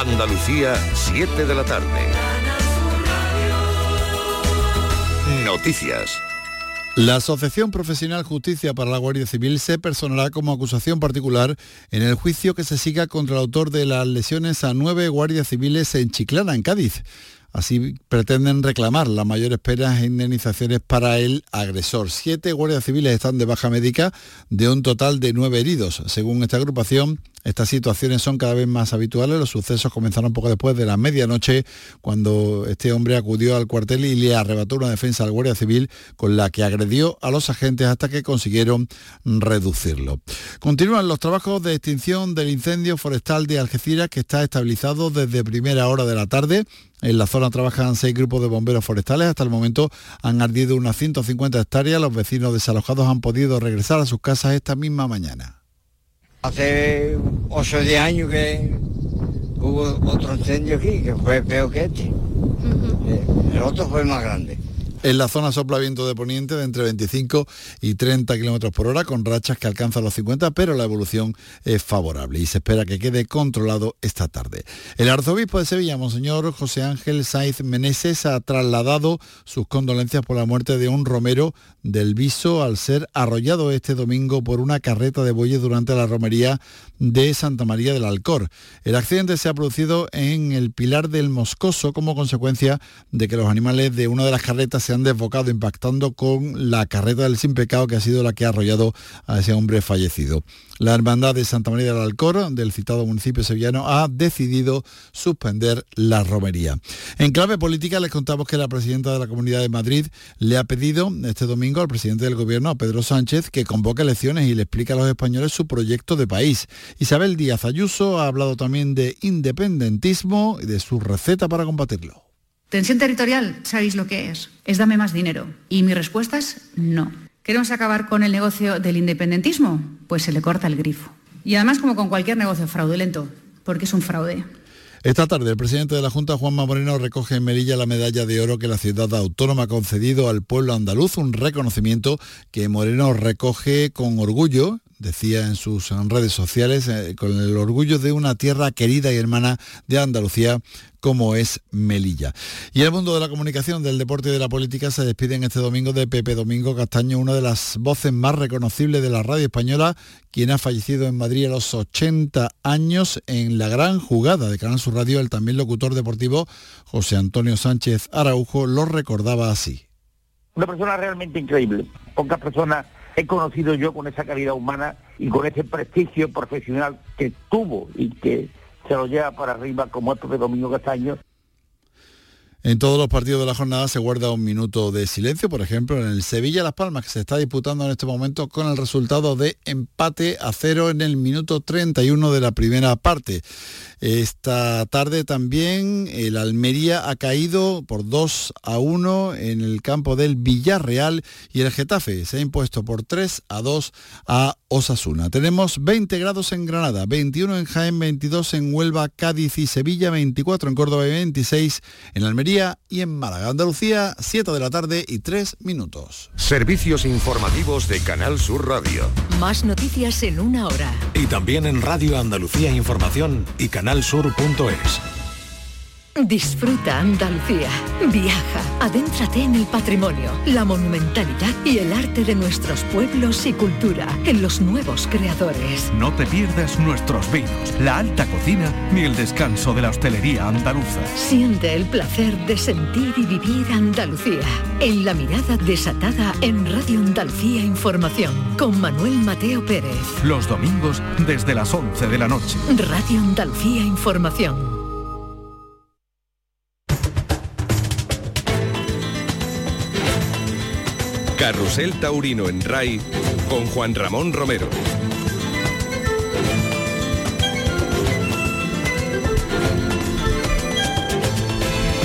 Andalucía, 7 de la tarde. Noticias. La Asociación Profesional Justicia para la Guardia Civil se personará como acusación particular en el juicio que se siga contra el autor de las lesiones a nueve guardias civiles en Chiclana, en Cádiz. Así pretenden reclamar las mayores penas e indemnizaciones para el agresor. Siete guardias civiles están de baja médica de un total de nueve heridos. Según esta agrupación, estas situaciones son cada vez más habituales. Los sucesos comenzaron poco después de la medianoche, cuando este hombre acudió al cuartel y le arrebató una defensa al Guardia Civil con la que agredió a los agentes hasta que consiguieron reducirlo. Continúan los trabajos de extinción del incendio forestal de Algeciras, que está estabilizado desde primera hora de la tarde. En la zona trabajan seis grupos de bomberos forestales. Hasta el momento han ardido unas 150 hectáreas. Los vecinos desalojados han podido regresar a sus casas esta misma mañana. Hace 8 o 10 años que hubo otro incendio aquí, que fue peor que este. Eh, El otro fue más grande. En la zona sopla viento de poniente de entre 25 y 30 kilómetros por hora, con rachas que alcanzan los 50, pero la evolución es favorable y se espera que quede controlado esta tarde. El arzobispo de Sevilla, Monseñor José Ángel Saiz Meneses, ha trasladado sus condolencias por la muerte de un romero del Viso al ser arrollado este domingo por una carreta de bueyes durante la romería de Santa María del Alcor. El accidente se ha producido en el Pilar del Moscoso como consecuencia de que los animales de una de las carretas se han desbocado impactando con la carreta del sin pecado que ha sido la que ha arrollado a ese hombre fallecido. La Hermandad de Santa María del Alcor, del citado municipio sevillano, ha decidido suspender la romería. En clave política les contamos que la presidenta de la Comunidad de Madrid le ha pedido este domingo al presidente del gobierno, a Pedro Sánchez, que convoque elecciones y le explique a los españoles su proyecto de país. Isabel Díaz Ayuso ha hablado también de independentismo y de su receta para combatirlo. Tensión territorial, ¿sabéis lo que es? Es dame más dinero. Y mi respuesta es no. ¿Queremos acabar con el negocio del independentismo? Pues se le corta el grifo. Y además como con cualquier negocio fraudulento, porque es un fraude. Esta tarde el presidente de la Junta, Juanma Moreno, recoge en Melilla la medalla de oro que la ciudad autónoma ha concedido al pueblo andaluz, un reconocimiento que Moreno recoge con orgullo decía en sus redes sociales, eh, con el orgullo de una tierra querida y hermana de Andalucía como es Melilla. Y el mundo de la comunicación, del deporte y de la política se despiden este domingo de Pepe Domingo Castaño, una de las voces más reconocibles de la radio española, quien ha fallecido en Madrid a los 80 años en la gran jugada de Canal Sur Radio. El también locutor deportivo José Antonio Sánchez Araujo lo recordaba así. Una persona realmente increíble. Pocas personas he conocido yo con esa calidad humana y con ese prestigio profesional que tuvo y que se lo lleva para arriba como es Pepe Domingo Castaño. En todos los partidos de la jornada se guarda un minuto de silencio, por ejemplo, en el Sevilla-Las Palmas, que se está disputando en este momento con el resultado de empate a cero en el minuto 31 de la primera parte. Esta tarde también el Almería ha caído por 2 a 1 en el campo del Villarreal y el Getafe se ha impuesto por 3 a 2 a Osasuna. Tenemos 20 grados en Granada, 21 en Jaén, 22 en Huelva, Cádiz y Sevilla, 24 en Córdoba y 26 en Almería y en Málaga. Andalucía, 7 de la tarde y 3 minutos. Servicios informativos de Canal Sur Radio. Más noticias en una hora. Y también en Radio Andalucía Información y canalsur.es. Disfruta Andalucía. Viaja, adéntrate en el patrimonio, la monumentalidad y el arte de nuestros pueblos y cultura, en los nuevos creadores. No te pierdas nuestros vinos, la alta cocina ni el descanso de la hostelería andaluza. Siente el placer de sentir y vivir Andalucía. En la mirada desatada en Radio Andalucía Información, con Manuel Mateo Pérez. Los domingos desde las 11 de la noche. Radio Andalucía Información. Carrusel Taurino en RAI con Juan Ramón Romero.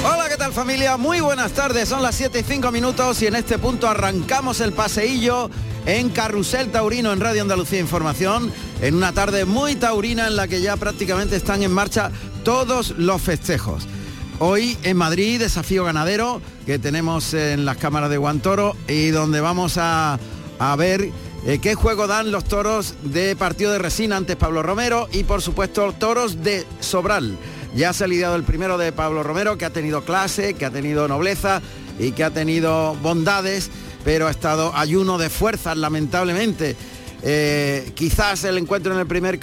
Hola, ¿qué tal familia? Muy buenas tardes, son las 7 y 5 minutos y en este punto arrancamos el paseillo en Carrusel Taurino en Radio Andalucía Información, en una tarde muy taurina en la que ya prácticamente están en marcha todos los festejos. Hoy en Madrid, desafío ganadero que tenemos en las cámaras de Guantoro y donde vamos a, a ver eh, qué juego dan los toros de partido de resina antes Pablo Romero y por supuesto toros de Sobral. Ya se ha lidiado el primero de Pablo Romero, que ha tenido clase, que ha tenido nobleza y que ha tenido bondades, pero ha estado ayuno de fuerzas, lamentablemente. Eh, quizás el encuentro en el primer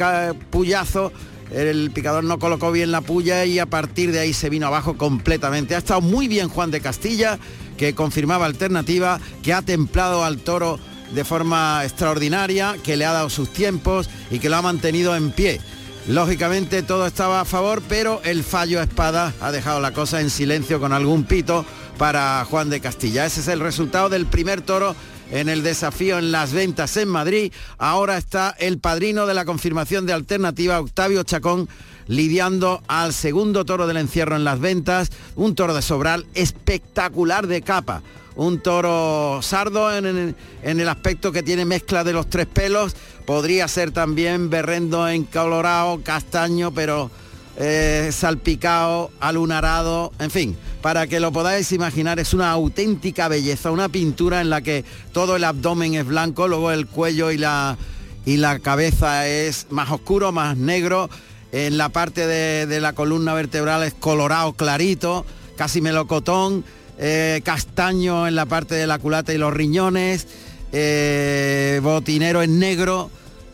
puyazo el picador no colocó bien la puya y a partir de ahí se vino abajo completamente. Ha estado muy bien Juan de Castilla, que confirmaba alternativa, que ha templado al toro de forma extraordinaria, que le ha dado sus tiempos y que lo ha mantenido en pie. Lógicamente todo estaba a favor, pero el fallo a espada ha dejado la cosa en silencio con algún pito para Juan de Castilla. Ese es el resultado del primer toro en el desafío en las ventas en Madrid. Ahora está el padrino de la confirmación de alternativa, Octavio Chacón, lidiando al segundo toro del encierro en las ventas, un toro de Sobral espectacular de capa. Un toro sardo en, el aspecto que tiene mezcla de los tres pelos. Podría ser también berrendo en colorado, castaño, pero eh, salpicado, alunarado, en fin, para que lo podáis imaginar, es una auténtica belleza, una pintura en la que todo el abdomen es blanco, luego el cuello y la, y la cabeza es más oscuro, más negro, en la parte de, la columna vertebral es colorado clarito, casi melocotón, eh, castaño en la parte de la culata y los riñones, eh, botinero en negro,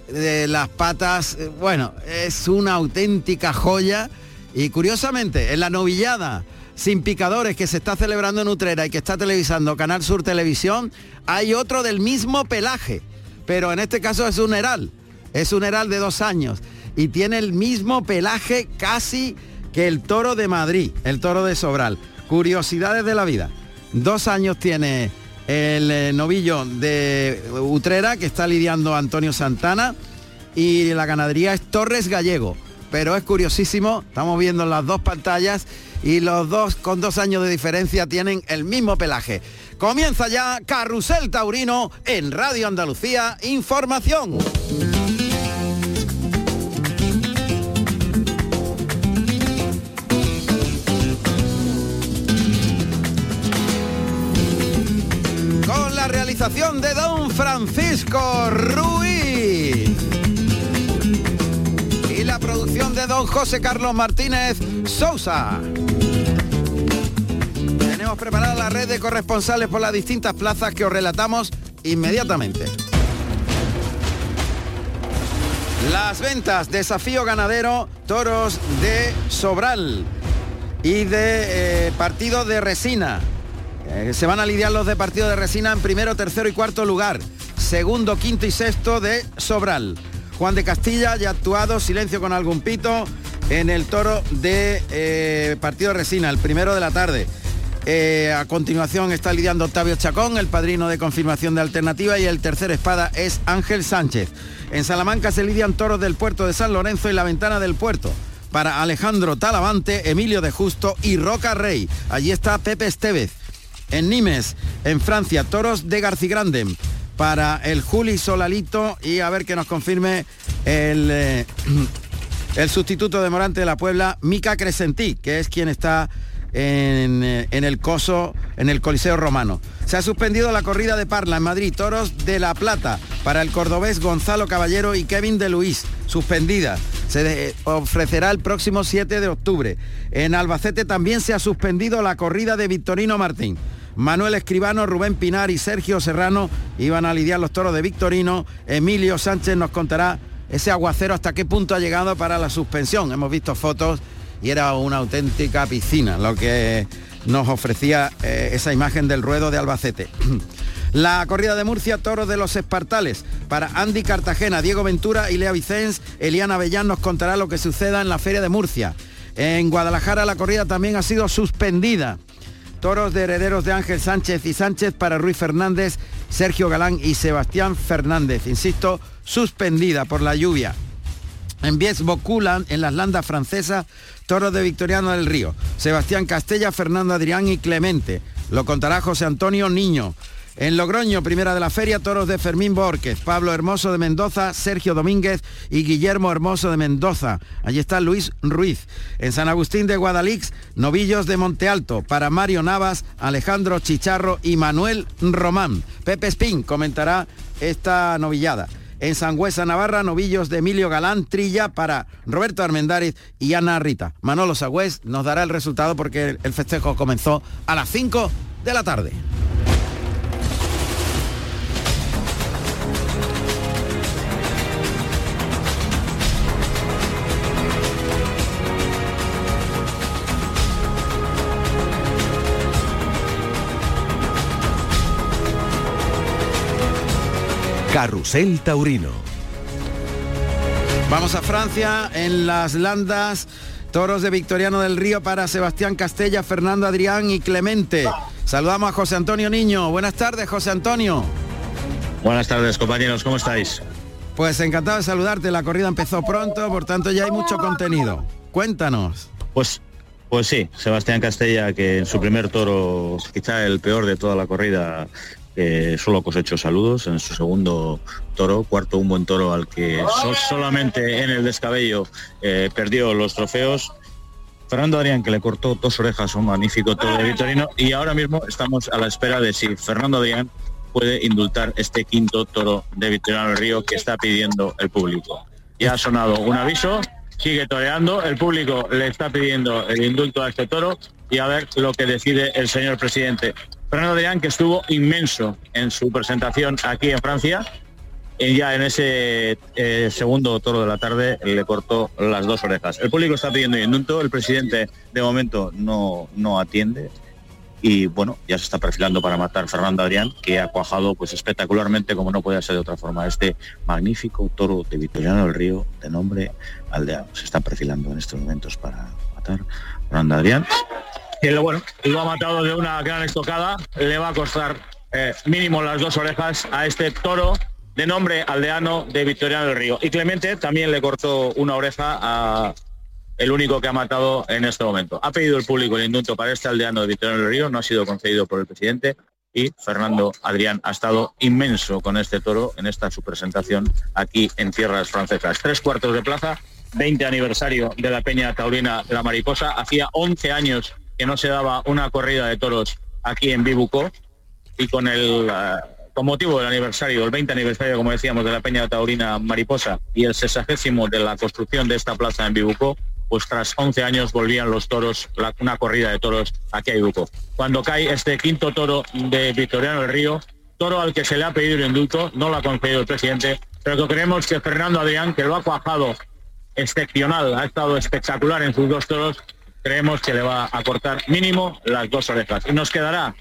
de las patas, eh, bueno, es una auténtica joya. Y curiosamente, en la novillada sin picadores que se está celebrando en Utrera y que está televisando Canal Sur Televisión, hay otro del mismo pelaje, pero en este caso es un heral, es un heral de dos años y tiene el mismo pelaje casi que el toro de Madrid, el toro de Sobral. Curiosidades de la vida. Dos años tiene el eh, novillo de Utrera que está lidiando Antonio Santana y la ganadería es Torres Gallego. Pero es curiosísimo, estamos viendo las dos pantallas y los dos con dos años de diferencia tienen el mismo pelaje. Comienza ya Carrusel Taurino en Radio Andalucía Información. De don Francisco Ruiz. Y la producción de don José Carlos Martínez Sousa. Tenemos preparada la red de corresponsales por las distintas plazas que os relatamos inmediatamente. Las ventas, desafío ganadero, toros de Sobral y de eh, partido de Resina. Eh, se van a lidiar los de partido de Resina en primero, tercero y cuarto lugar. Segundo, quinto y sexto de Sobral. Juan de Castilla ya actuado, silencio con algún pito, en el toro de eh, partido de Resina, el primero de la tarde. Eh, a continuación está lidiando Octavio Chacón, el padrino de confirmación de alternativa, y el tercer espada es Ángel Sánchez. En Salamanca se lidian toros del puerto de San Lorenzo y la ventana del puerto. Para Alejandro Talavante, Emilio de Justo y Roca Rey. Allí está Pepe Estevez en Nimes, en Francia, toros de Garcigrande para el Juli Solalito y a ver que nos confirme el, eh, el sustituto de Morante de la Puebla, Mica Crescentí, que es quien está en, eh, en, el Coso, en el Coliseo Romano. Se ha suspendido la corrida de Parla en Madrid, toros de La Plata, para el cordobés Gonzalo Caballero y Kevin de Luis, suspendida. Se ofrecerá el próximo 7 de octubre. En Albacete también se ha suspendido la corrida de Victorino Martín. Manuel Escribano, Rubén Pinar y Sergio Serrano iban a lidiar los toros de Victorino. Emilio Sánchez nos contará ese aguacero hasta qué punto ha llegado para la suspensión. Hemos visto fotos y era una auténtica piscina lo que nos ofrecía eh, esa imagen del ruedo de Albacete. La corrida de Murcia, toros de los Espartales. Para Andy Cartagena, Diego Ventura y Lea Vicens, Eliana Bellán nos contará lo que suceda en la Feria de Murcia. En Guadalajara la corrida también ha sido suspendida. Toros de herederos de Ángel Sánchez y Sánchez para Ruiz Fernández, Sergio Galán y Sebastián Fernández. Insisto, suspendida por la lluvia. En Bies Boculan, en las landas francesas, toros de Victoriano del Río. Sebastián Castella, Fernando Adrián y Clemente. Lo contará José Antonio Niño. En Logroño, primera de la feria, toros de Fermín Borquez, Pablo Hermoso de Mendoza, Sergio Domínguez y Guillermo Hermoso de Mendoza. Allí está Luis Ruiz. En San Agustín de Guadalix, novillos de Monte Alto, para Mario Navas, Alejandro Chicharro y Manuel Román. Pepe Spin comentará esta novillada. en Sangüesa, Navarra, novillos de Emilio Galán, trilla para Roberto Armendáriz y Ana Rita. Manolo Sagüez nos dará el resultado porque el festejo comenzó a las 5 de la tarde. Carrusel Taurino. Vamos a Francia, en las Landas, toros de Victoriano del Río para Sebastián Castella, Fernando Adrián y Clemente. Saludamos a José Antonio Niño. Buenas tardes, José Antonio. Buenas tardes, compañeros, ¿cómo estáis? Pues encantado de saludarte. La corrida empezó pronto, por tanto ya hay mucho contenido. Cuéntanos. Pues pues sí, Sebastián Castella, que en su primer toro, quizá el peor de toda la corrida, solo cosecho saludos en su segundo toro, cuarto un buen toro al que solamente en el descabello eh, perdió los trofeos. Fernando Adrián que le cortó dos orejas un magnífico toro de Vitorino y ahora mismo estamos a la espera de si Fernando Adrián puede indultar este quinto toro de Vitorino del Río que está pidiendo el público. Ya ha sonado un aviso, sigue toreando, el público le está pidiendo el indulto a este toro y a ver lo que decide el señor presidente. Fernando Adrián, que estuvo inmenso en su presentación aquí en Francia, y ya en ese eh, segundo toro de la tarde le cortó las dos orejas. El público está pidiendo indulto, el presidente de momento no, no atiende y bueno, ya se está perfilando para matar Fernando Adrián, que ha cuajado pues espectacularmente, como no puede ser de otra forma, este magnífico toro de Victoriano del Río de nombre Aldea. Se está perfilando en estos momentos para matar Fernando Adrián que bueno, lo ha matado de una gran estocada, le va a costar eh, mínimo las dos orejas a este toro de nombre aldeano de Victoriano del Río. Y Clemente también le cortó una oreja a el único que ha matado en este momento. Ha pedido el público el indulto para este aldeano de Victoriano del Río, no ha sido concedido por el presidente y Fernando Adrián ha estado inmenso con este toro en esta su presentación aquí en tierras francesas. Tres cuartos de plaza, 20 aniversario de la Peña Taurina de la Mariposa. Hacía 11 años que no se daba una corrida de toros aquí en Bibucó y con el eh, con motivo del aniversario, el 20 aniversario, como decíamos, de la Peña Taurina Mariposa y el sesagésimo de la construcción de esta plaza en Bibucó, pues tras 11 años volvían los toros, una corrida de toros aquí a Bibucó. Cuando cae este quinto toro de Victoriano del Río, toro al que se le ha pedido el indulto, no lo ha concedido el presidente, pero que creemos que Fernando Adrián, que lo ha cuajado excepcional, ha estado espectacular en sus dos toros, creemos que le va a cortar mínimo las dos orejas. Y nos quedará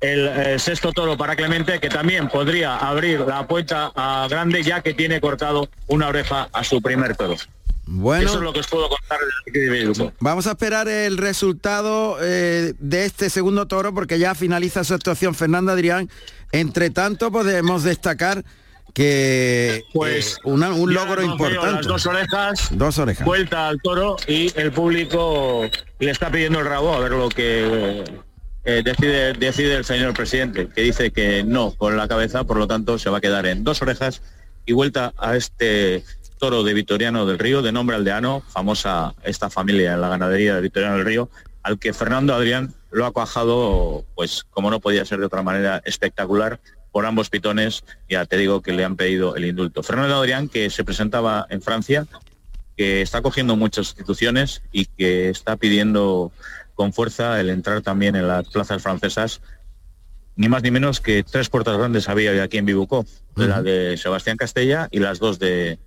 el eh, sexto toro para Clemente, que también podría abrir la puerta a Grande, ya que tiene cortado una oreja a su primer toro. Bueno, eso es lo que os puedo contar de Vamos a esperar el resultado eh, de este segundo toro porque ya finaliza su actuación Fernando Adrián. Entre tanto podemos destacar que pues un logro importante. dos orejas, dos orejas, vuelta al toro y el público le está pidiendo el rabo a ver lo que eh, decide, decide el señor presidente, que dice que no con la cabeza, por lo tanto se va a quedar en dos orejas y vuelta a este toro de Vitoriano del Río, de nombre aldeano, famosa esta familia en la ganadería de Vitoriano del Río, al que Fernando Adrián lo ha cuajado, pues como no podía ser de otra manera, espectacular por ambos pitones, ya te digo que le han pedido el indulto. Fernando Adrián, que se presentaba en Francia, que está cogiendo muchas instituciones y que está pidiendo con fuerza el entrar también en las plazas francesas, ni más ni menos que tres puertas grandes había aquí en Bibucó, la de Sebastián Castella y las dos de,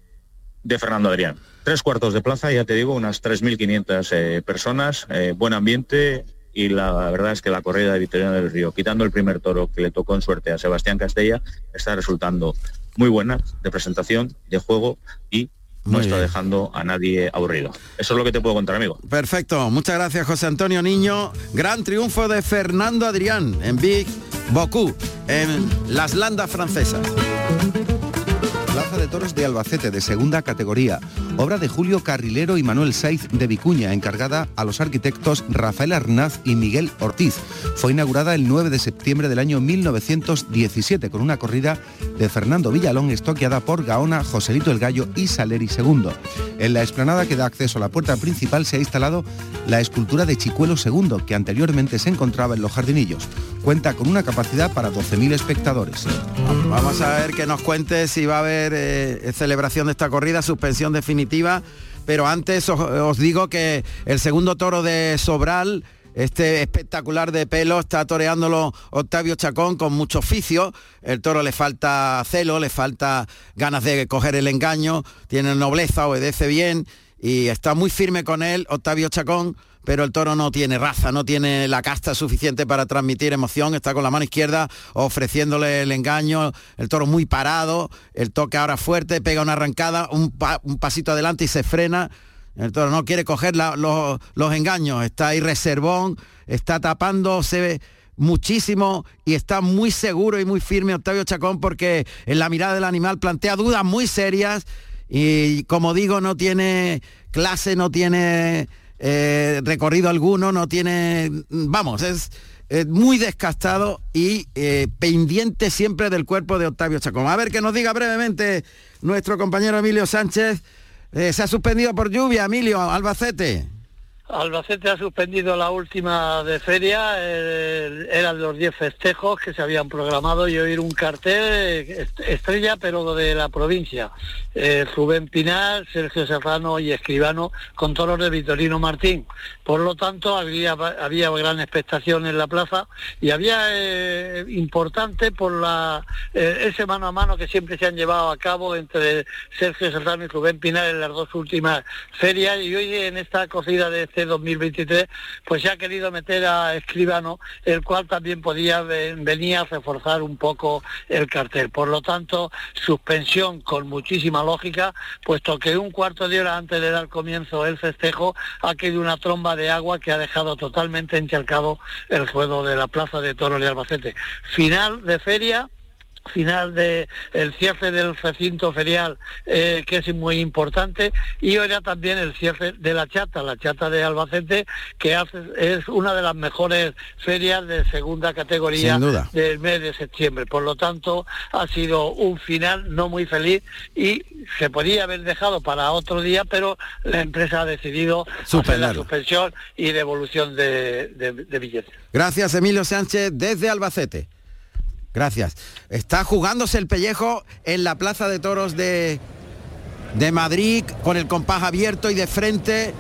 de Fernando Adrián. Tres cuartos de plaza, ya te digo, unas 3.500 eh, personas, eh, buen ambiente, y la verdad es que la corrida de Victoriano del Río, quitando el primer toro que le tocó en suerte a Sebastián Castella, está resultando muy buena de presentación, de juego y no está dejando a nadie aburrido. Eso es lo que te puedo contar, amigo. Perfecto. Muchas gracias, José Antonio Niño. Gran triunfo de Fernando Adrián en Big Boku, en las landas francesas. De Toros de Albacete, de segunda categoría. Obra de Julio Carrilero y Manuel Saiz de Vicuña, encargada a los arquitectos Rafael Arnaz y Miguel Ortiz. Fue inaugurada el 9 de septiembre del año 1917 con una corrida de Fernando Villalón estoqueada por Gaona, Joselito el Gallo y Saleri II. En la explanada que da acceso a la puerta principal se ha instalado la escultura de Chicuelo II, que anteriormente se encontraba en los jardinillos. Cuenta con una capacidad para 12.000 espectadores. Vamos a ver que nos cuente si va a haber eh, celebración de esta corrida, suspensión definitiva. Pero antes os, os digo que el segundo toro de Sobral este espectacular de pelo está toreándolo Octavio Chacón con mucho oficio. El toro le falta celo, le falta ganas de coger el engaño, tiene nobleza, obedece bien y está muy firme con él Octavio Chacón pero el toro no tiene raza, no tiene la casta suficiente para transmitir emoción, está con la mano izquierda ofreciéndole el engaño, el toro muy parado, el toque ahora fuerte, pega una arrancada, un, pasito adelante y se frena, el toro no quiere coger los, los engaños, está ahí reservón, está tapándose muchísimo y está muy seguro y muy firme Octavio Chacón porque en la mirada del animal plantea dudas muy serias y como digo no tiene clase, no tiene eh, recorrido alguno, no tiene, vamos, es, muy descastado y eh, pendiente siempre del cuerpo de Octavio Chacón. A ver que nos diga brevemente nuestro compañero Emilio Sánchez eh, se ha suspendido por lluvia, Emilio, Albacete. Albacete ha suspendido la última de feria, eran los 10 festejos que se habían programado y oír un cartel estrella pero de la provincia. Eh, Rubén Pinar, Sergio Serrano y Escribano con toros de Vitorino Martín. Por lo tanto, había, había gran expectación en la plaza y había eh, importante por la, eh, ese mano a mano que siempre se han llevado a cabo entre Sergio Serrano y Rubén Pinar en las dos últimas ferias y hoy en esta corrida de 2023, pues se ha querido meter a Escribano, el cual también podía venir a reforzar un poco el cartel. Por lo tanto, suspensión con muchísima lógica, puesto que un cuarto de hora antes de dar comienzo el festejo ha quedado una tromba de agua que ha dejado totalmente encharcado el juego de la Plaza de Toros de Albacete. Final de feria, final del el cierre del recinto ferial, eh, que es muy importante, y ahora también el cierre de la chata, la chata de Albacete, que hace, es una de las mejores ferias de segunda categoría del mes de septiembre. Por lo tanto, ha sido un final no muy feliz y se podía haber dejado para otro día, pero la empresa ha decidido hacer la suspensión y devolución de billetes. Gracias, Emilio Sánchez, desde Albacete. Gracias. Está jugándose el pellejo en la Plaza de Toros de, de Madrid con el compás abierto y de frente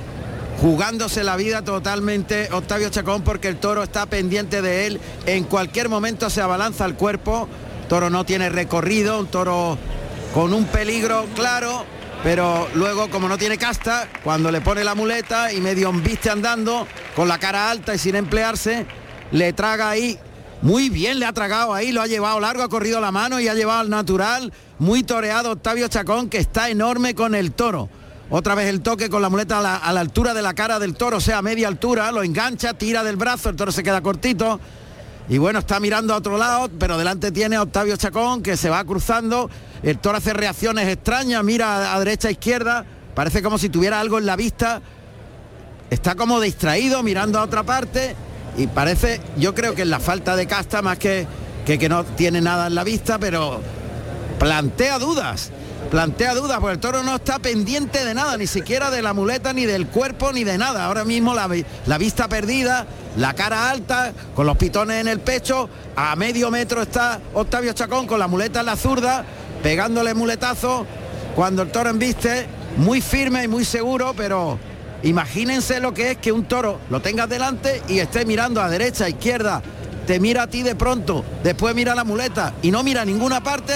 jugándose la vida totalmente Octavio Chacón porque el toro está pendiente de él. En cualquier momento se abalanza el cuerpo. Toro no tiene recorrido, un toro con un peligro claro, pero luego como no tiene casta, cuando le pone la muleta y medio viste andando, con la cara alta y sin emplearse, le traga ahí muy bien le ha tragado ahí, lo ha llevado largo, ha corrido la mano y ha llevado al natural. Muy toreado Octavio Chacón, que está enorme con el toro. Otra vez el toque con la muleta a la, altura de la cara del toro, o sea, a media altura, lo engancha, tira del brazo, el toro se queda cortito. Y bueno, está mirando a otro lado, pero delante tiene a Octavio Chacón que se va cruzando. El toro hace reacciones extrañas, mira a derecha, a izquierda. Parece como si tuviera algo en la vista. Está como distraído, mirando a otra parte y parece, yo creo que es la falta de casta más que, que, no tiene nada en la vista, pero plantea dudas. Plantea dudas, porque el toro no está pendiente de nada, ni siquiera de la muleta, ni del cuerpo, ni de nada. Ahora mismo la, la vista perdida, la cara alta, con los pitones en el pecho, a medio metro está Octavio Chacón con la muleta en la zurda, pegándole muletazo, cuando el toro embiste, muy firme y muy seguro, pero Imagínense lo que es que un toro lo tengas delante y esté mirando a derecha, a izquierda, te mira a ti de pronto, después mira la muleta y no mira ninguna parte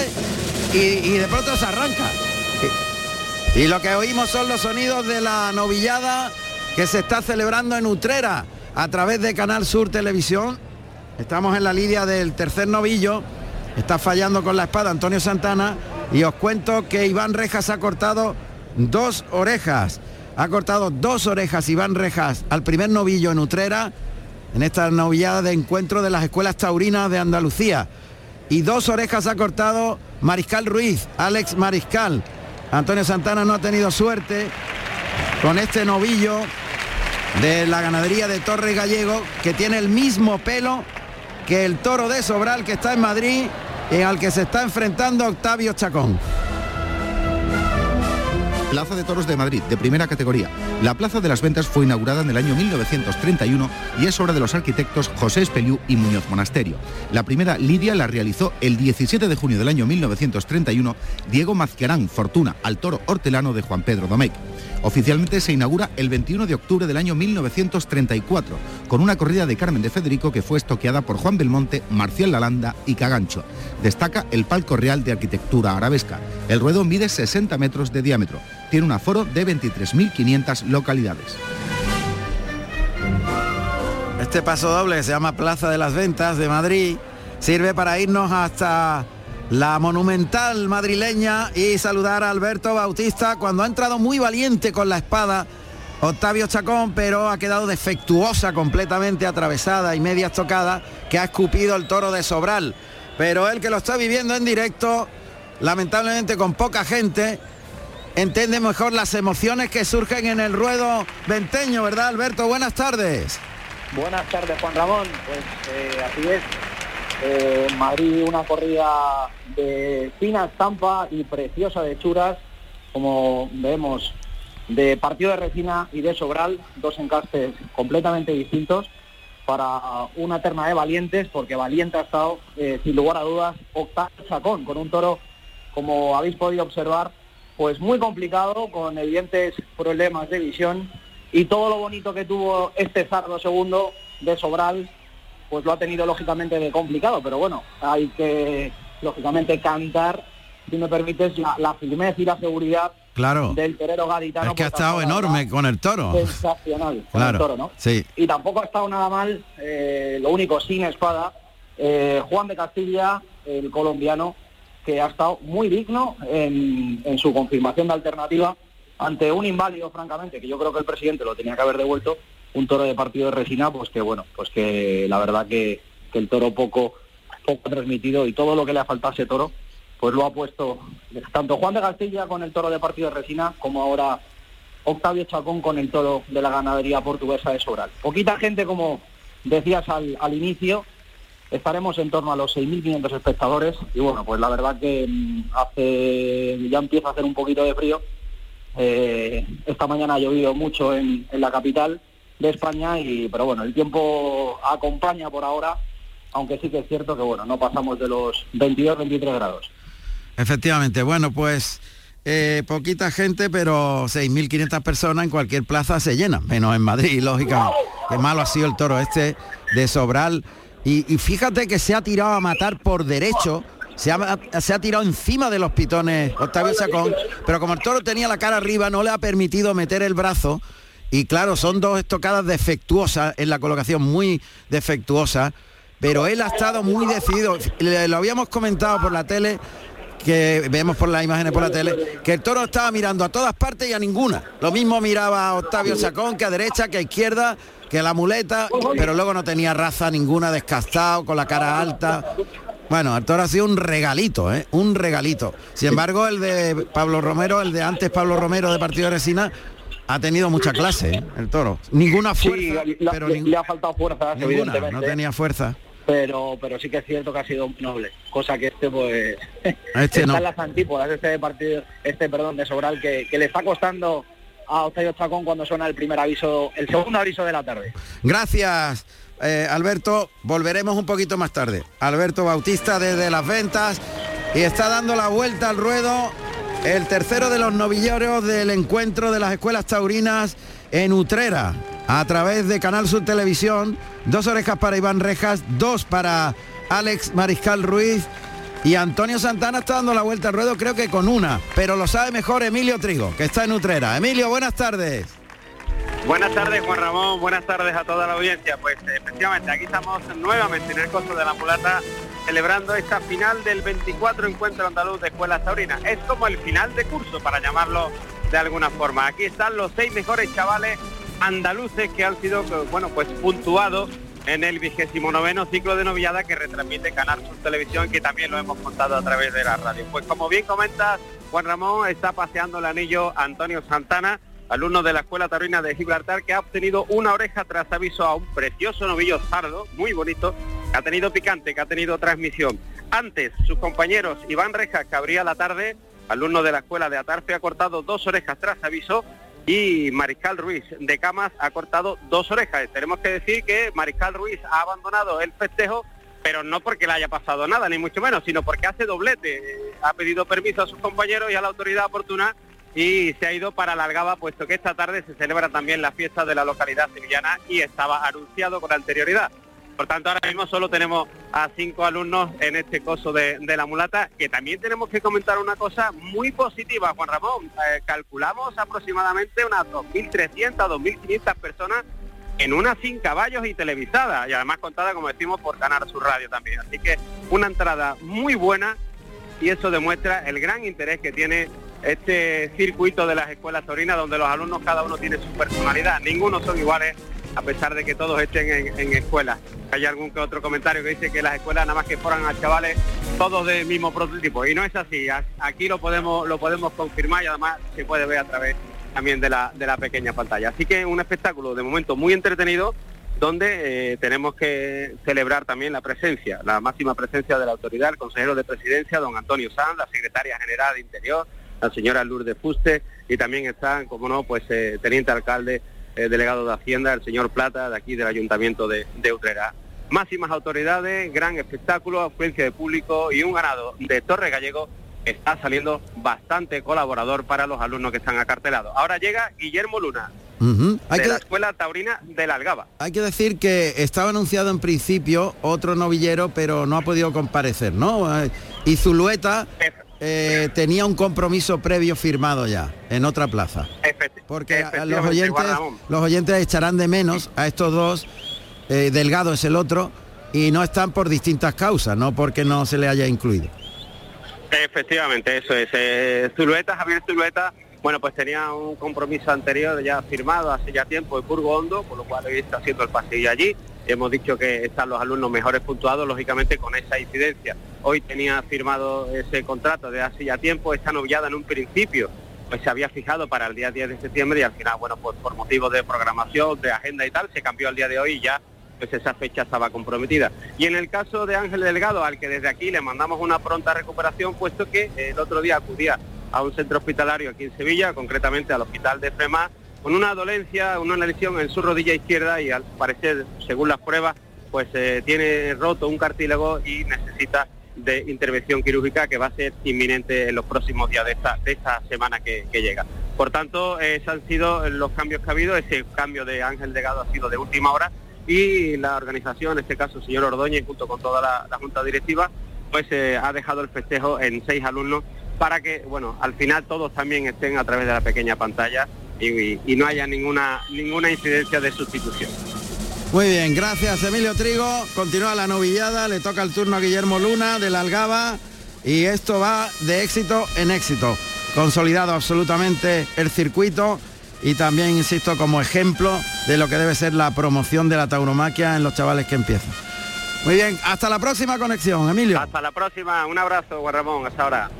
y, de pronto se arranca. Y, lo que oímos son los sonidos de la novillada que se está celebrando en Utrera a través de Canal Sur Televisión. Estamos en la lidia del tercer novillo. Está fallando con la espada Antonio Santana y os cuento que Iván Rejas ha cortado dos orejas ha cortado dos orejas Iván Rejas al primer novillo en Utrera, en esta novillada de encuentro de las escuelas taurinas de Andalucía. Y dos orejas ha cortado Mariscal Ruiz, Alex Mariscal. Antonio Santana no ha tenido suerte con este novillo de la ganadería de Torre Gallego, que tiene el mismo pelo que el toro de Sobral que está en Madrid y al que se está enfrentando Octavio Chacón. Plaza de Toros de Madrid, de primera categoría. La Plaza de las Ventas fue inaugurada en el año 1931 y es obra de los arquitectos José Espeliú y Muñoz Monasterio. La primera lidia la realizó el 17 de junio del año 1931 Diego Mazquerán Fortuna al toro hortelano de Juan Pedro Domecq. Oficialmente se inaugura el 21 de octubre del año 1934, con una corrida de Carmen de Federico que fue estoqueada por Juan Belmonte, Marcial Lalanda y Cagancho. Destaca el palco real de arquitectura arabesca. El ruedo mide 60 metros de diámetro. Tiene un aforo de 23.500 localidades. Este paso doble que se llama Plaza de las Ventas de Madrid sirve para irnos hasta la monumental madrileña y saludar a Alberto Bautista cuando ha entrado muy valiente con la espada Octavio Chacón, pero ha quedado defectuosa completamente atravesada y media estocada que ha escupido el toro de Sobral. Pero él que lo está viviendo en directo, lamentablemente con poca gente, entiende mejor las emociones que surgen en el ruedo venteño, ¿verdad Alberto? Buenas tardes. Buenas tardes Juan Ramón, pues eh, así es. Eh, Madrid una corrida de fina estampa y preciosa de churas, como vemos, de partido de Resina y de Sobral, dos encastes completamente distintos para una terna de valientes, porque valiente ha estado, eh, sin lugar a dudas, Octavio Chacón, con un toro, como habéis podido observar, pues muy complicado, con evidentes problemas de visión, y todo lo bonito que tuvo este sardo segundo de Sobral, pues lo ha tenido lógicamente de complicado, pero bueno, hay que lógicamente cantar, si me permites, la, la firmeza y la seguridad Claro. del torero gaditano. Es que ha porque estado enorme con el toro. Sensacional con Claro. el toro, ¿no? Sí. Y tampoco ha estado nada mal, eh, lo único sin espada, eh, Juan de Castilla, el colombiano, que ha estado muy digno en, su confirmación de alternativa ante un inválido, francamente, que yo creo que el presidente lo tenía que haber devuelto, un toro de partido de resina, pues que bueno, pues que la verdad que, el toro poco, poco transmitido y todo lo que le ha faltado a ese toro, pues lo ha puesto tanto Juan de Castilla con el toro de partido de resina como ahora Octavio Chacón con el toro de la ganadería portuguesa de Sobral. Poquita gente, como decías al inicio, estaremos en torno a los 6.500 espectadores y bueno, pues la verdad que mm, hace ya empieza a hacer un poquito de frío. Eh, esta mañana ha llovido mucho en, la capital de España y pero bueno, el tiempo acompaña por ahora, aunque sí que es cierto que bueno, no pasamos de los 22-23 grados. Efectivamente, bueno, pues eh, poquita gente, pero 6.500 personas en cualquier plaza se llenan, menos en Madrid, lógicamente. Qué malo ha sido el toro este de Sobral. Y, fíjate que se ha tirado a matar por derecho, se ha, se ha tirado encima de los pitones Octavio Sacón, pero como el toro tenía la cara arriba, no le ha permitido meter el brazo. Y claro, son dos estocadas defectuosas en la colocación, muy defectuosas, pero él ha estado muy decidido. Lo habíamos comentado por la tele, que vemos por las imágenes por la tele, que el toro estaba mirando a todas partes y a ninguna. Lo mismo miraba a Octavio Sacón que a derecha, que a izquierda, que a la muleta, pero luego no tenía raza ninguna, descastado, con la cara alta. Bueno, el toro ha sido un regalito, ¿eh? un regalito. Sin embargo, el de Pablo Romero, el de antes Pablo Romero de Partido de Resina, ha tenido mucha clase, ¿eh? el toro. Ninguna fuerza, Sí, pero le- ning- le ha faltado fuerza, ninguna, no tenía fuerza. Pero pero sí que es cierto que ha sido noble cosa que este pues Este está no. en las antípodas este partido este perdón de Sobral que, que le está costando a Octavio Chacón cuando suena el primer aviso el segundo aviso de la tarde Gracias, eh, Alberto. Volveremos un poquito más tarde. Alberto Bautista desde las ventas y está dando la vuelta al ruedo el tercero de los novilleros del encuentro de las escuelas taurinas en Utrera a través de Canal Sur Televisión. Dos orejas para Iván Rejas, dos para Alex Mariscal Ruiz. Y Antonio Santana está dando la vuelta al ruedo, creo que con una, pero lo sabe mejor Emilio Trigo, que está en Utrera. Emilio, buenas tardes. Buenas tardes, Juan Ramón. Buenas tardes a toda la audiencia. Pues efectivamente, aquí estamos nuevamente en el costo de la mulata celebrando esta final del 24 Encuentro Andaluz de Escuelas Taurinas. Es como el final de curso, para llamarlo de alguna forma. Aquí están los seis mejores chavales andaluces que han sido, eh, bueno, pues puntuados en el vigésimo noveno ciclo de novillada que retransmite Canal Sur Televisión, que también lo hemos contado a través de la radio. Pues como bien comentas, Juan Ramón está paseando el anillo Antonio Santana, alumno de la Escuela Taurina de Gibraltar, que ha obtenido una oreja tras aviso a un precioso novillo sardo, muy bonito, que ha tenido picante, que ha tenido transmisión. Antes, sus compañeros Iván Rejas, que abría la tarde, alumno de la escuela de Atarfe, ha cortado dos orejas tras aviso y Mariscal Ruiz de Camas ha cortado dos orejas. Tenemos que decir que Mariscal Ruiz ha abandonado el festejo, pero no porque le haya pasado nada, ni mucho menos, sino porque hace doblete. Ha pedido permiso a sus compañeros y a la autoridad oportuna y se ha ido para la Algaba, puesto que esta tarde se celebra también la fiesta de la localidad sevillana y estaba anunciado con anterioridad. Por tanto, ahora mismo solo tenemos a cinco alumnos en este coso de, la mulata, que también tenemos que comentar una cosa muy positiva, Juan Ramón. Eh, calculamos aproximadamente unas 2.300, 2.500 personas en una sin caballos y televisada, y además contada, como decimos, por ganar su radio también. Así que una entrada muy buena y eso demuestra el gran interés que tiene este circuito de las escuelas taurinas, donde los alumnos cada uno tiene su personalidad, ninguno son iguales a pesar de que todos estén en, en escuelas. Hay algún que otro comentario que dice que las escuelas nada más que fueran a chavales todos del mismo prototipo y no es así. Aquí lo podemos lo podemos confirmar y además se puede ver a través también de la, de la pequeña pantalla. Así que un espectáculo de momento muy entretenido donde eh, tenemos que celebrar también la presencia, la máxima presencia de la autoridad, el consejero de presidencia, don Antonio Sanz, la secretaria general de Interior, la señora Lourdes Fuste y también están, como no, pues eh, teniente alcalde eh, delegado de Hacienda, el señor Plata, de aquí del Ayuntamiento de, de Utrera. Máximas autoridades, gran espectáculo, afluencia de público y un ganado de Torre Gallego está saliendo bastante colaborador para los alumnos que están acartelados. Ahora llega Guillermo Luna, de la Escuela Taurina de la Algaba. Hay que decir que estaba anunciado en principio otro novillero, pero no ha podido comparecer, ¿no? Y Zulueta eh, tenía un compromiso previo firmado ya en otra plaza. Porque los oyentes, los oyentes echarán de menos a estos dos, eh, Delgado es el otro, y no están por distintas causas, no porque no se le haya incluido. Efectivamente, eso es. Eh, Zulueta, Javier Zulueta, bueno, pues tenía un compromiso anterior ya firmado hace ya tiempo en Burgo Hondo, por lo cual hoy está haciendo el pasillo allí. Hemos dicho que están los alumnos mejores puntuados, lógicamente con esa incidencia. Hoy tenía firmado ese contrato de hace ya tiempo, esta novillada en un principio pues se había fijado para el día 10 de septiembre y al final, bueno, pues por motivos de programación, de agenda y tal, se cambió al día de hoy y ya pues esa fecha estaba comprometida. Y en el caso de Ángel Delgado, al que desde aquí le mandamos una pronta recuperación, puesto que el otro día acudía a un centro hospitalario aquí en Sevilla, concretamente al hospital de Frema, con una dolencia, una lesión en su rodilla izquierda y al parecer, según las pruebas, pues eh, tiene roto un cartílago y necesita de intervención quirúrgica que va a ser inminente en los próximos días de esta, de esta semana que, llega. Por tanto, esos han sido los cambios que ha habido, ese cambio de Ángel Legado ha sido de última hora y la organización, en este caso el señor Ordóñez, junto con toda la, Junta Directiva, pues eh, ha dejado el festejo en seis alumnos para que, bueno, al final todos también estén a través de la pequeña pantalla y, y no haya ninguna, ninguna incidencia de sustitución. Muy bien, gracias Emilio Trigo. Continúa la novillada, le toca el turno a Guillermo Luna de la Algaba y esto va de éxito en éxito. Consolidado absolutamente el circuito y también, insisto, como ejemplo de lo que debe ser la promoción de la tauromaquia en los chavales que empiezan. Muy bien, hasta la próxima conexión, Emilio. Hasta la próxima, un abrazo, Juan Ramón, hasta ahora.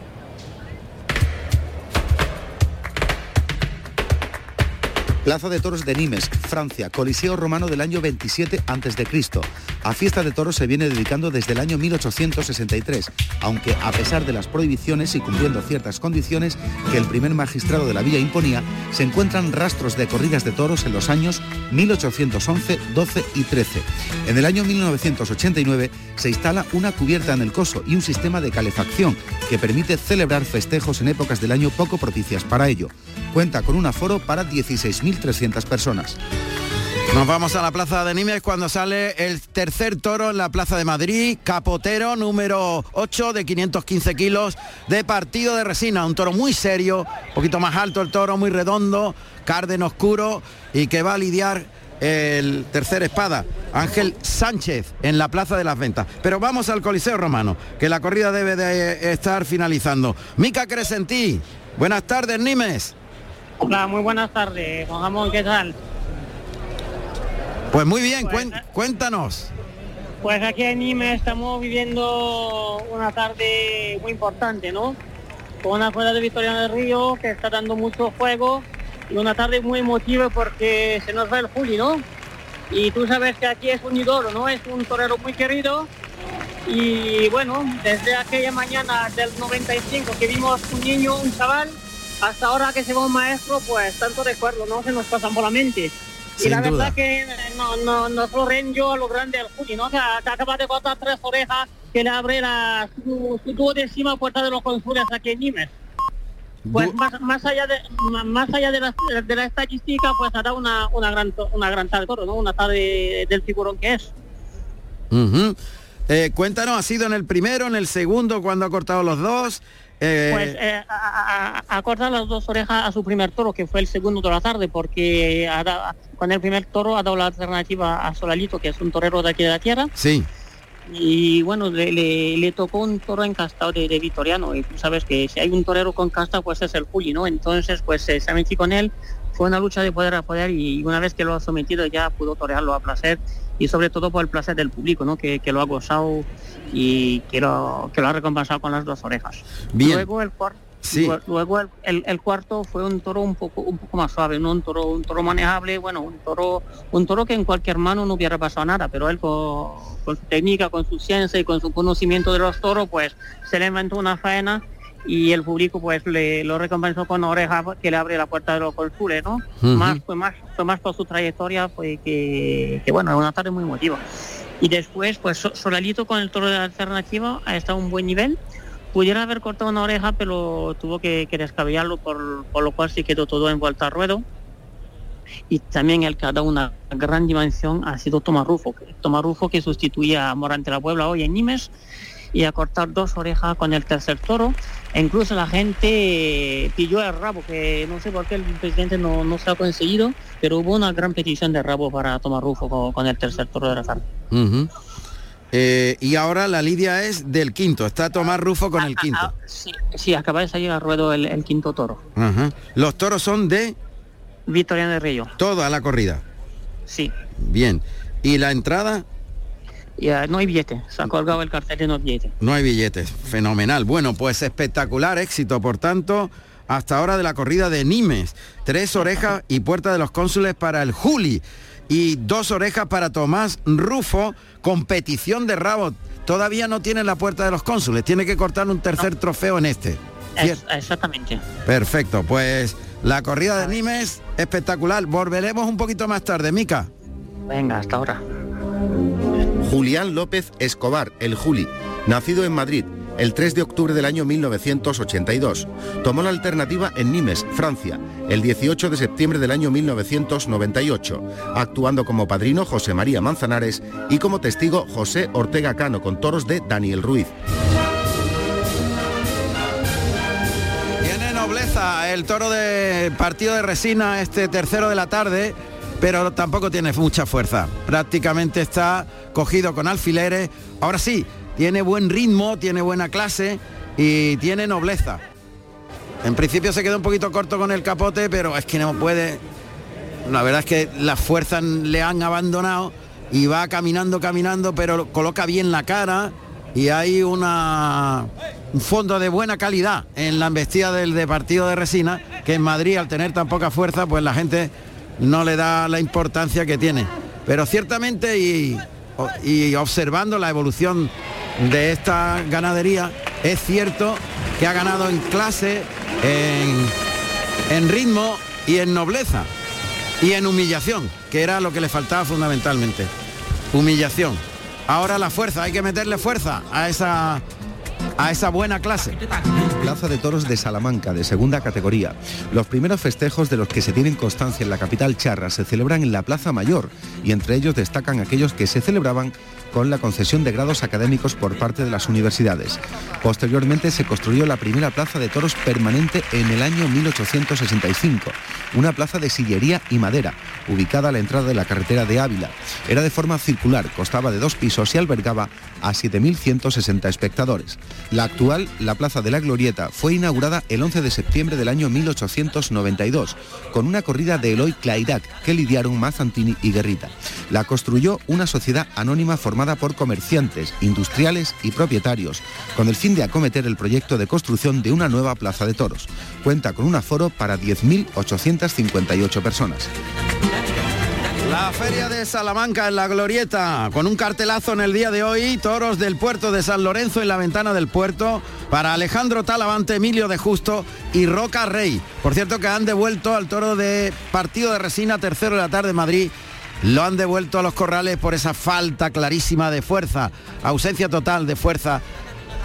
Plaza de Toros de Nimes, Francia, Coliseo Romano del año 27 a.C. A fiesta de toros se viene dedicando desde el año 1863, aunque a pesar de las prohibiciones y cumpliendo ciertas condiciones que el primer magistrado de la villa imponía, se encuentran rastros de corridas de toros en los años 1811, 12 y 13. En el año 1989 se instala una cubierta en el coso y un sistema de calefacción que permite celebrar festejos en épocas del año poco propicias para ello. Cuenta con un aforo para 16.300 personas. Nos vamos a la Plaza de Nimes cuando sale el tercer toro en la Plaza de Madrid, capotero número 8 de 515 kilos de partido de resina, un toro muy serio, un poquito más alto el toro, muy redondo, carden oscuro y que va a lidiar el tercer espada, Ángel Sánchez, en la Plaza de las Ventas. Pero vamos al Coliseo Romano, que la corrida debe de estar finalizando. Mica Cresentí, buenas tardes, Nimes. Hola, muy buenas tardes, Juan Jamón, ¿qué tal? Pues muy bien, pues, cuéntanos. Pues aquí en Nime estamos viviendo una tarde muy importante, ¿no? Con una fuera de Victoria del Río que está dando mucho juego y una tarde muy emotiva porque se nos va el Juli, ¿no? Y tú sabes que aquí es un idolo, ¿no? Es un torero muy querido Y bueno, desde aquella mañana del 95 que vimos un niño, un chaval, hasta ahora que se va un maestro, pues tanto recuerdo, ¿no? Se nos pasan por la mente. Y la duda. verdad que no, no, no solo renyo a lo grande del Juli, ¿no? O sea, te acaba de cortar tres orejas que le abre la, su, su duodécima puerta de los consules aquí en Nimes. Pues más, más allá de más allá de la, de la estadística, pues hará una, una gran una gran tarde, de ¿no? Una tarde del figurón que es. Eh, cuéntanos, ¿ha sido en el primero, en el segundo, cuando ha cortado los dos? Eh, Pues eh, a, a- a- a cortar las dos orejas a su primer toro, que fue el segundo de la tarde, porque ha da- con el primer toro ha dado la alternativa a Solalito, que es un torero de aquí de la tierra, Sí. y bueno, le, le- le tocó un toro encastado de, de Vitoriano, y tú sabes que si hay un torero con casta, pues es el Juli, ¿no? Entonces, pues eh, se metí con él, fue una lucha de poder a poder, y una vez que lo ha sometido ya pudo torearlo a placer, y sobre todo por el placer del público, ¿no? Que, que lo ha gozado y que lo, que lo ha recompensado con las dos orejas. Bien. Luego el cuarto. Sí. Luego el, el- el cuarto fue un toro un poco un poco más suave, ¿no? un toro un toro manejable, bueno, un toro un toro que en cualquier mano no hubiera pasado nada, pero él con, con su técnica, con su ciencia y con su conocimiento de los toros, pues se le inventó una faena y el público pues le lo recompensó con oreja que le abre la puerta de los consules, ¿no? Más fue más fue más por su trayectoria, fue que, que bueno, una tarde muy emotiva. Y después, pues So- Solalito con el toro de la alternativa ha estado a un buen nivel. Pudiera haber cortado una oreja, pero tuvo que, que descabellarlo, por, por lo cual sí quedó todo en vuelta al ruedo. Y también el que ha dado una gran dimensión ha sido Tomás Rufo. que- Tomás Rufo que sustituía a Morante la Puebla hoy en Nimes y a cortar dos orejas con el tercer toro. E incluso la gente eh, pilló el rabo, que no sé por qué el presidente no, no se ha conseguido, pero hubo una gran petición de rabo para Tomás Rufo con, con el tercer toro de la tarde. Eh, y ahora la lidia es del quinto, está Tomás Rufo Ah, con el quinto. Sí, sí, acaba de salir al ruedo el, el quinto toro. Los toros son de Victoriano de Río. toda la corrida. Sí. Bien. ¿Y la entrada? Ya, no hay billete, se ha colgado el cartel de no hay billete. No hay billetes. Fenomenal. Bueno, pues espectacular éxito, por tanto, hasta ahora de la corrida de Nimes. Tres orejas y puerta de los cónsules para el Juli. Y dos orejas para Tomás Rufo, competición de rabo. Todavía no tiene la puerta de los cónsules, tiene que cortar un tercer trofeo en este. Es- exactamente. Perfecto, pues la corrida de Nimes, espectacular. Volveremos un poquito más tarde, Mica. Venga, hasta ahora. Julián López Escobar, el Juli, nacido en Madrid el 3 de octubre del año 1982. Tomó la alternativa en Nimes, Francia, el 18 de septiembre del año 1998, actuando como padrino José María Manzanares y como testigo José Ortega Cano con toros de Daniel Ruiz. Tiene nobleza el toro de partido de resina, este tercero de la tarde, pero tampoco tiene mucha fuerza. Prácticamente está cogido con alfileres. Ahora sí, tiene buen ritmo, tiene buena clase y tiene nobleza. En principio se quedó un poquito corto con el capote, pero es que no puede. La verdad es que las fuerzas le han abandonado y va caminando, caminando, pero coloca bien la cara y hay una, un fondo de buena calidad en la embestida del de partido de resina, que en Madrid al tener tan poca fuerza, pues la gente no le da la importancia que tiene. Pero ciertamente y, observando la evolución de esta ganadería, es cierto que ha ganado en clase, en ritmo y en nobleza y en humillación, que era lo que le faltaba fundamentalmente. Humillación. Ahora la fuerza, hay que meterle fuerza a esa a esa buena clase. Plaza de Toros de Salamanca, de segunda categoría. Los primeros festejos de los que se tienen constancia en la capital charra se celebran en la Plaza Mayor y entre ellos destacan aquellos que se celebraban con la concesión de grados académicos por parte de las universidades. Posteriormente se construyó la primera plaza de toros permanente en el año 1865, una plaza de sillería y madera, ubicada a la entrada de la carretera de Ávila. Era de forma circular, costaba de dos pisos y albergaba a 7.160 espectadores. La actual, la Plaza de la Glorieta, fue inaugurada el 11 de septiembre del año 1892, con una corrida de Eloy Clairac que lidiaron Mazantini y Guerrita. La construyó una sociedad anónima formada por comerciantes, industriales y propietarios, con el fin de acometer el proyecto de construcción de una nueva plaza de toros. Cuenta con un aforo para 10.858 personas. La feria de Salamanca en la Glorieta, con un cartelazo en el día de hoy, toros del puerto de San Lorenzo en la ventana del puerto, para Alejandro Talavante, Emilio de Justo y Roca Rey. Por cierto que han devuelto al toro de partido de resina, tercero de la tarde Madrid, lo han devuelto a los corrales por esa falta clarísima de fuerza, ausencia total de fuerza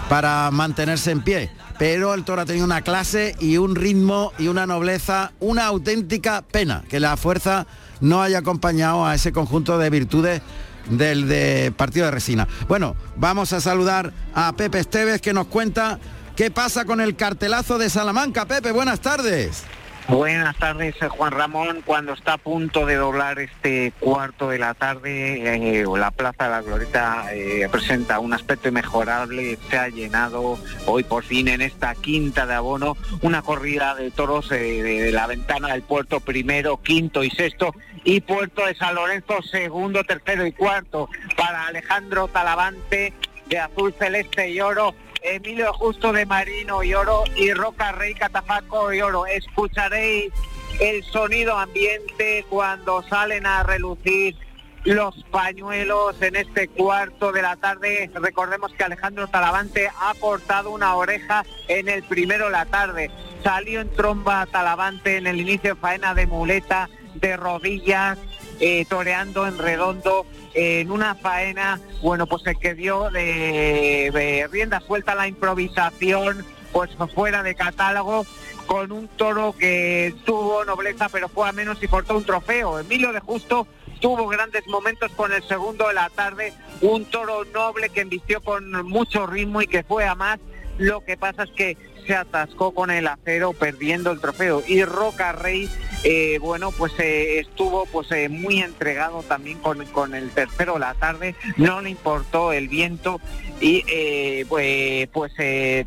para mantenerse en pie. Pero el toro ha tenido una clase y un ritmo y una nobleza, una auténtica pena que la fuerza no haya acompañado a ese conjunto de virtudes del de partido de resina. Bueno, vamos a saludar a Pepe Esteves que nos cuenta qué pasa con el cartelazo de Salamanca. Pepe, buenas tardes. Buenas tardes, eh, Juan Ramón. Cuando está a punto de doblar este cuarto de la tarde, eh, la Plaza de la Glorieta eh, presenta un aspecto inmejorable. Se ha llenado hoy por fin en esta quinta de abono una corrida de toros de la ventana del puerto primero, quinto y sexto y puerto de San Lorenzo segundo, tercero y cuarto para Alejandro Talavante de azul celeste y oro Emilio Justo de Marino y Oro y Roca Rey Catafaco y Oro. Escucharéis el sonido ambiente cuando salen a relucir los pañuelos en este cuarto de la tarde. Recordemos que Alejandro Talavante ha cortado una oreja en el primero de la tarde. Salió en tromba Talavante en el inicio faena de muleta, de rodillas, eh, toreando en redondo en una faena, bueno, pues se quedó de, rienda suelta la improvisación, pues fuera de catálogo, con un toro que tuvo nobleza, pero fue a menos y portó un trofeo. Emilio de Justo tuvo grandes momentos con el segundo de la tarde, un toro noble que embistió con mucho ritmo y que fue a más. Lo que pasa es que se atascó con el acero perdiendo el trofeo. Y Roca Rey eh, bueno pues eh, estuvo pues eh, muy entregado también con, con el tercero la tarde. No le importó el viento y pues, pues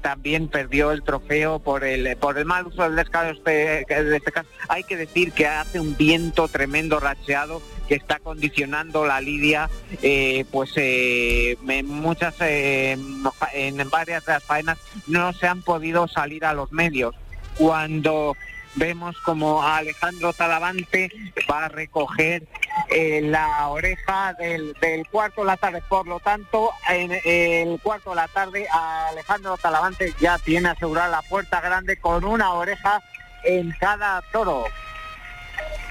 también perdió el trofeo por el por el mal uso del descanso de este caso. Hay que decir que hace un viento tremendo racheado que está condicionando la lidia, eh, pues eh, en muchas, eh, en varias de las faenas no se han podido salir a los medios. Cuando vemos como Alejandro Talavante va a recoger la oreja del, cuarto de la tarde. Por lo tanto, en el cuarto de la tarde Alejandro Talavante ya tiene asegurada la puerta grande con una oreja en cada toro.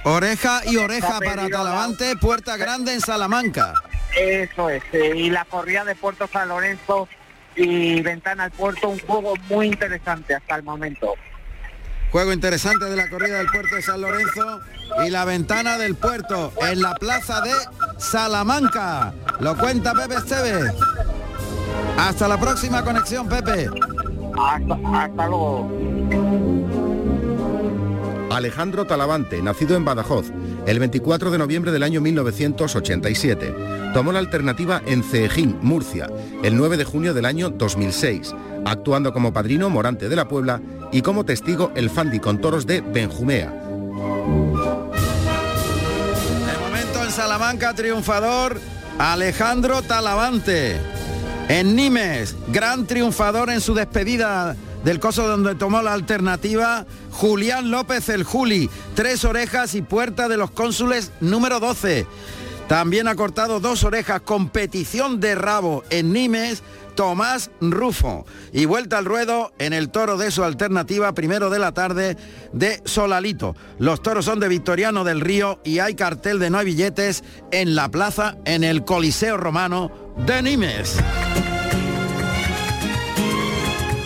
Oreja y oreja para Talavante, Puerta Grande en Salamanca. Eso es, eh, y la corrida de Puerto San Lorenzo y Ventana al Puerto, un juego muy interesante hasta el momento. Juego interesante de la corrida del puerto de San Lorenzo y la ventana del puerto en la plaza de Salamanca. Lo cuenta Pepe Esteves. Hasta la próxima conexión, Pepe. Hasta, hasta luego. Alejandro Talavante, nacido en Badajoz, el 24 de noviembre del año 1987. Tomó la alternativa en Ceejín, Murcia, el 9 de junio del año 2006, actuando como padrino Morante de la Puebla y como testigo el Fandi con toros de Benjumea. De momento en Salamanca triunfador Alejandro Talavante. En Nimes, gran triunfador en su despedida del coso donde tomó la alternativa Julián López el Juli, tres orejas y puerta de los cónsules número 12. También ha cortado dos orejas, competición de rabo en Nimes, Tomás Rufo. Y vuelta al ruedo en el toro de su alternativa, primero de la tarde, de Solalito. Los toros son de Victoriano del Río y hay cartel de no hay billetes en la plaza, en el Coliseo Romano de Nimes.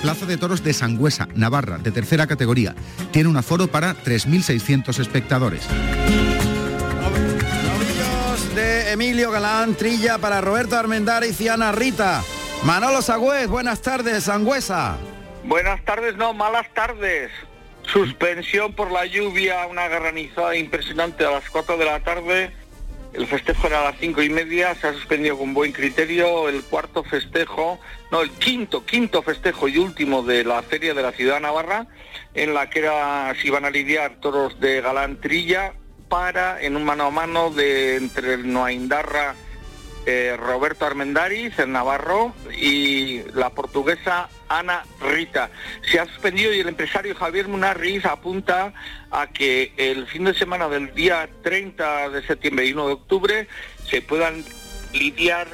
Plaza de Toros de Sangüesa, Navarra, de tercera categoría. Tiene un aforo para 3.600 espectadores. Novillos de Emilio Galán, Trilla para Roberto Armendar y Ciana Rita. Manolo Sagüez, buenas tardes, Sangüesa. Buenas tardes, no, malas tardes. Suspensión por la lluvia, una granizada impresionante a las 4 de la tarde el festejo era a las cinco y media, se ha suspendido con buen criterio el cuarto festejo, no, el quinto, quinto festejo y último de la feria de la ciudad de Navarra, en la que era, se iban a lidiar toros de galantrilla para, en un mano a mano de entre el Noaindarra eh, Roberto Armendariz, el navarro, y la portuguesa Ana Rita. Se ha suspendido y el empresario Javier Munarriz apunta a que el fin de semana del día 30 de septiembre y 1 de octubre se puedan lidiar,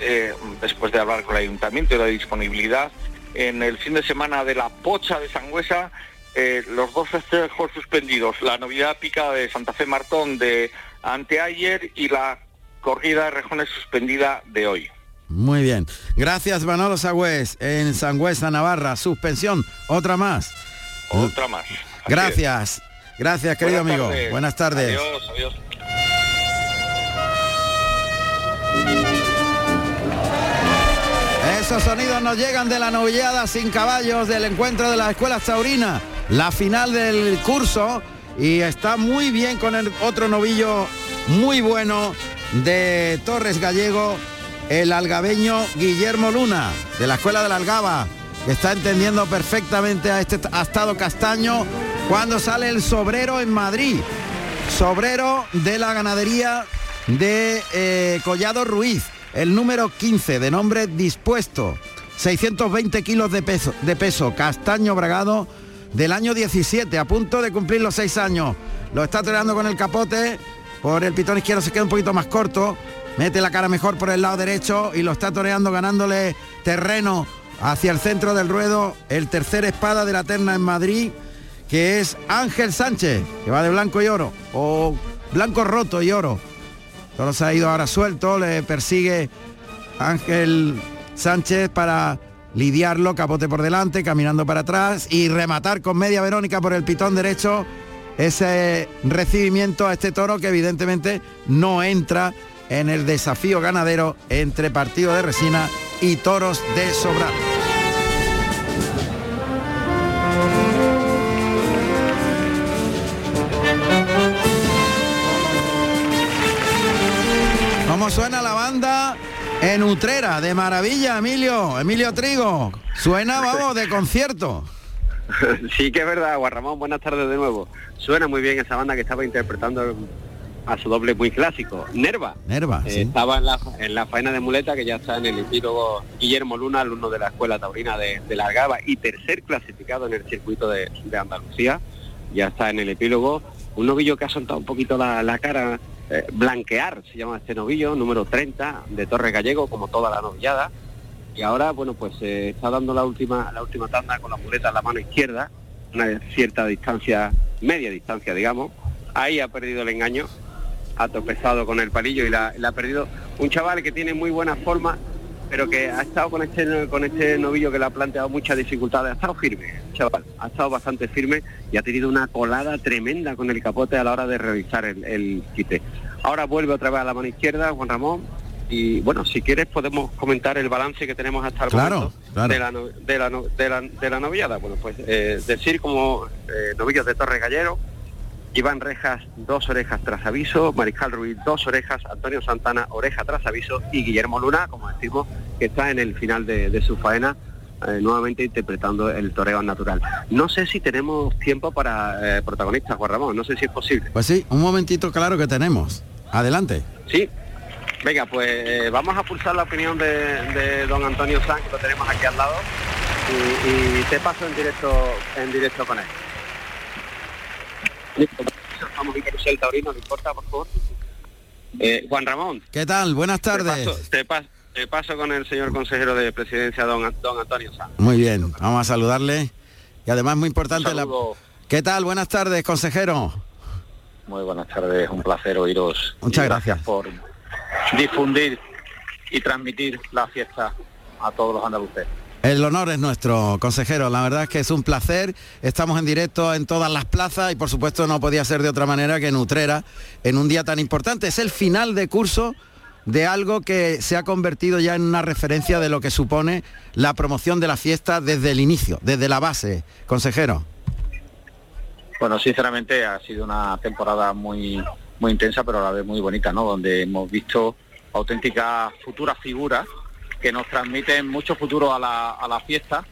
eh, después de hablar con el ayuntamiento y la disponibilidad, en el fin de semana de la Pocha de Sangüesa, eh, los dos festejos suspendidos, la Navidad Pica de Santa Fe Martón de anteayer y la corrida de rejones suspendida de hoy. Muy bien. Gracias Manolo Sagüez en Sangüesa, Navarra. Suspensión. Otra más. Otra más. Gracias. Gracias, querido Buenas amigo. tardes. Buenas tardes. Adiós, adiós. Esos sonidos nos llegan de la novillada sin caballos del encuentro de las escuelas taurinas, la final del curso y está muy bien con el otro novillo muy bueno de Torres Gallego, el algabeño Guillermo Luna, de la escuela de la Algaba, que está entendiendo perfectamente a este astado castaño cuando sale el sobrero en Madrid. Sobrero de la ganadería de eh, Collado Ruiz, el número 15, de nombre dispuesto, 620 kilos de peso, de peso, castaño bragado del año 17, a punto de cumplir los seis años. Lo está toreando con el capote, por el pitón izquierdo se queda un poquito más corto, mete la cara mejor por el lado derecho y lo está toreando ganándole terreno hacia el centro del ruedo, el tercer espada de la terna en Madrid, que es Ángel Sánchez, que va de blanco y oro, o blanco roto y oro. Todo se ha ido ahora suelto, le persigue Ángel Sánchez para lidiarlo, capote por delante, caminando para atrás y rematar con media Verónica por el pitón derecho ese recibimiento a este toro que evidentemente no entra en el desafío ganadero entre partido de resina y toros de sobra. En Utrera? De maravilla, Emilio, Emilio Trigo. Suena, vamos, de concierto. Sí que es verdad, Guarramón, buenas tardes de nuevo. Suena muy bien esa banda que estaba interpretando a su doble muy clásico, Nerva. Nerva, Eh, sí. Estaba en la, en la faena de muleta que ya está en el epílogo Guillermo Luna, alumno de la Escuela Taurina de, de la Algaba y tercer clasificado en el circuito de, de Andalucía. Ya está en el epílogo. Un novillo que ha soltado un poquito la, la cara, eh, Blanquear se llama este novillo, número 30 de Torre Gallego, como toda la novillada. Y ahora, bueno, pues eh, está dando la última, la última tanda con la muleta en la mano izquierda, una cierta distancia, media distancia, digamos. Ahí ha perdido el engaño, ha tropezado con el palillo y la, ha perdido. Un chaval que tiene muy buena forma, pero que ha estado con este, con este novillo que le ha planteado muchas dificultades. Ha estado firme, chaval, ha estado bastante firme y ha tenido una colada tremenda con el capote a la hora de realizar el, el quite. Ahora vuelve otra vez a la mano izquierda, Juan Ramón. Y bueno, si quieres podemos comentar el balance que tenemos hasta el Claro, momento claro. de la, no- de, la, no- de, la, de la novillada. Bueno, pues eh, decir como eh, novillos de Torre Gallero, Iván Rejas, dos orejas tras aviso, Mariscal Ruiz, dos orejas, Antonio Santana, oreja tras aviso y Guillermo Luna, como decimos, que está en el final de, de su faena, eh, nuevamente interpretando el toreo natural. No sé si tenemos tiempo para eh, protagonistas, Juan Ramón, no sé si es posible. Pues sí, un momentito claro que tenemos. Adelante. Sí. Venga, pues eh, vamos a pulsar la opinión de, de don Antonio Sanz, que lo tenemos aquí al lado, y, y te paso en directo en directo con él. Vamos a Carusel Taurino, ¿no importa, por favor? Eh, Juan Ramón. ¿Qué tal? Buenas Te tardes. paso, te pas- te paso con el señor consejero de presidencia, don, An- don Antonio Sanz. Muy bien, vamos a saludarle. Y además muy importante la... ¿Qué tal? Buenas tardes, consejero. Muy buenas tardes, un placer oíros. Muchas Y gracias. por difundir y transmitir la fiesta a todos los andaluces. El honor es nuestro, consejero. La verdad es que es un placer. Estamos en directo en todas las plazas y por supuesto no podía ser de otra manera que en Utrera, en un día tan importante. Es el final de curso de algo que se ha convertido ya en una referencia de lo que supone la promoción de la fiesta desde el inicio, desde la base, consejero. Bueno, sinceramente ha sido una temporada muy muy intensa, pero a la vez muy bonita, ¿no? Donde hemos visto auténticas futuras figuras que nos transmiten mucho futuro a la, a la fiesta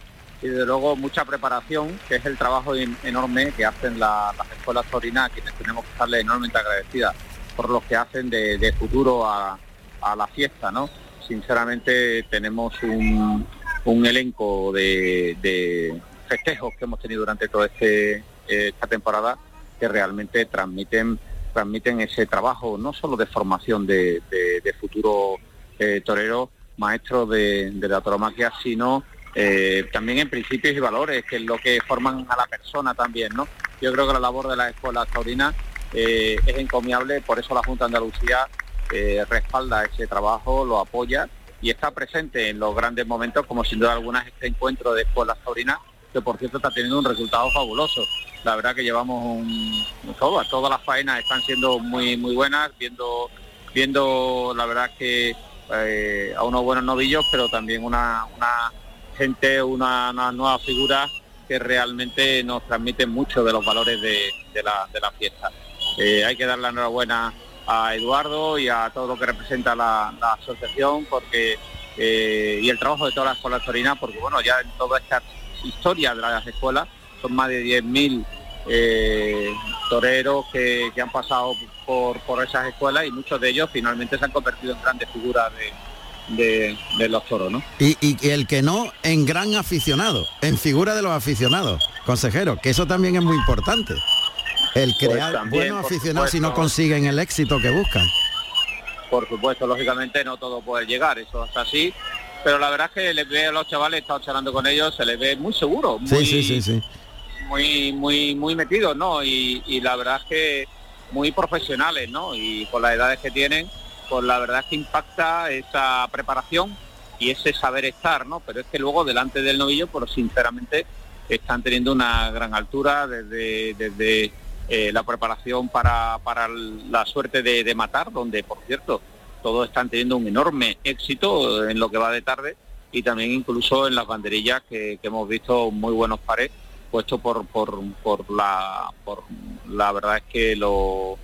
y desde luego mucha preparación, que es el trabajo en- enorme que hacen la- las escuelas taurinas, a quienes tenemos que estarle enormemente agradecidas por lo que hacen de, de futuro a, a la fiesta, ¿no? Sinceramente tenemos un, un elenco de, de festejos que hemos tenido durante toda este, esta temporada que realmente transmiten transmiten ese trabajo no solo de formación de, de, de futuro eh, torero maestros de, de la tauromaquia, sino eh, también en principios y valores, que es lo que forman a la persona también, ¿no? Yo creo que la labor de las escuelas taurinas eh, es encomiable, por eso la Junta de Andalucía eh, respalda ese trabajo, lo apoya y está presente en los grandes momentos, como sin duda alguna este encuentro de escuelas taurinas, que por cierto está teniendo un resultado fabuloso. La verdad que llevamos un, todas, todas las faenas están siendo muy muy buenas, viendo viendo la verdad que eh, a unos buenos novillos, pero también una, gente, una, una nueva figura que realmente nos transmiten mucho de los valores de, la, fiesta. Eh, hay que dar la enhorabuena a Eduardo y a todo lo que representa la, la asociación porque eh, y el trabajo de todas las escuelas torinas, porque bueno, ya en toda esta historia de las escuelas son más de 10.000 eh, toreros que, que han pasado por, por esas escuelas y muchos de ellos finalmente se han convertido en grandes figuras de, de, de los toros, ¿no? Y, y el que no, en gran aficionado, en figura de los aficionados, consejero, que eso también es muy importante. El Pues crear también, buenos aficionados si no consiguen el éxito que buscan. Por supuesto, lógicamente no todo puede llegar, eso es así, pero la verdad es que les ve a los chavales, he estado charlando con ellos, se les ve muy seguro, muy, Sí, sí, sí, sí. Muy, muy, muy metidos, ¿no? Y, la verdad es que muy profesionales, ¿no? Y con las edades que tienen, pues la verdad que impacta esa preparación y ese saber estar, ¿no? Pero es que luego delante del novillo, pues sinceramente están teniendo una gran altura desde, desde eh, la preparación para, para la suerte de, matar, donde por cierto todos están teniendo un enorme éxito en lo que va de tarde y también incluso en las banderillas que hemos visto muy buenos pares puestos por, por, por la por la verdad es que lo-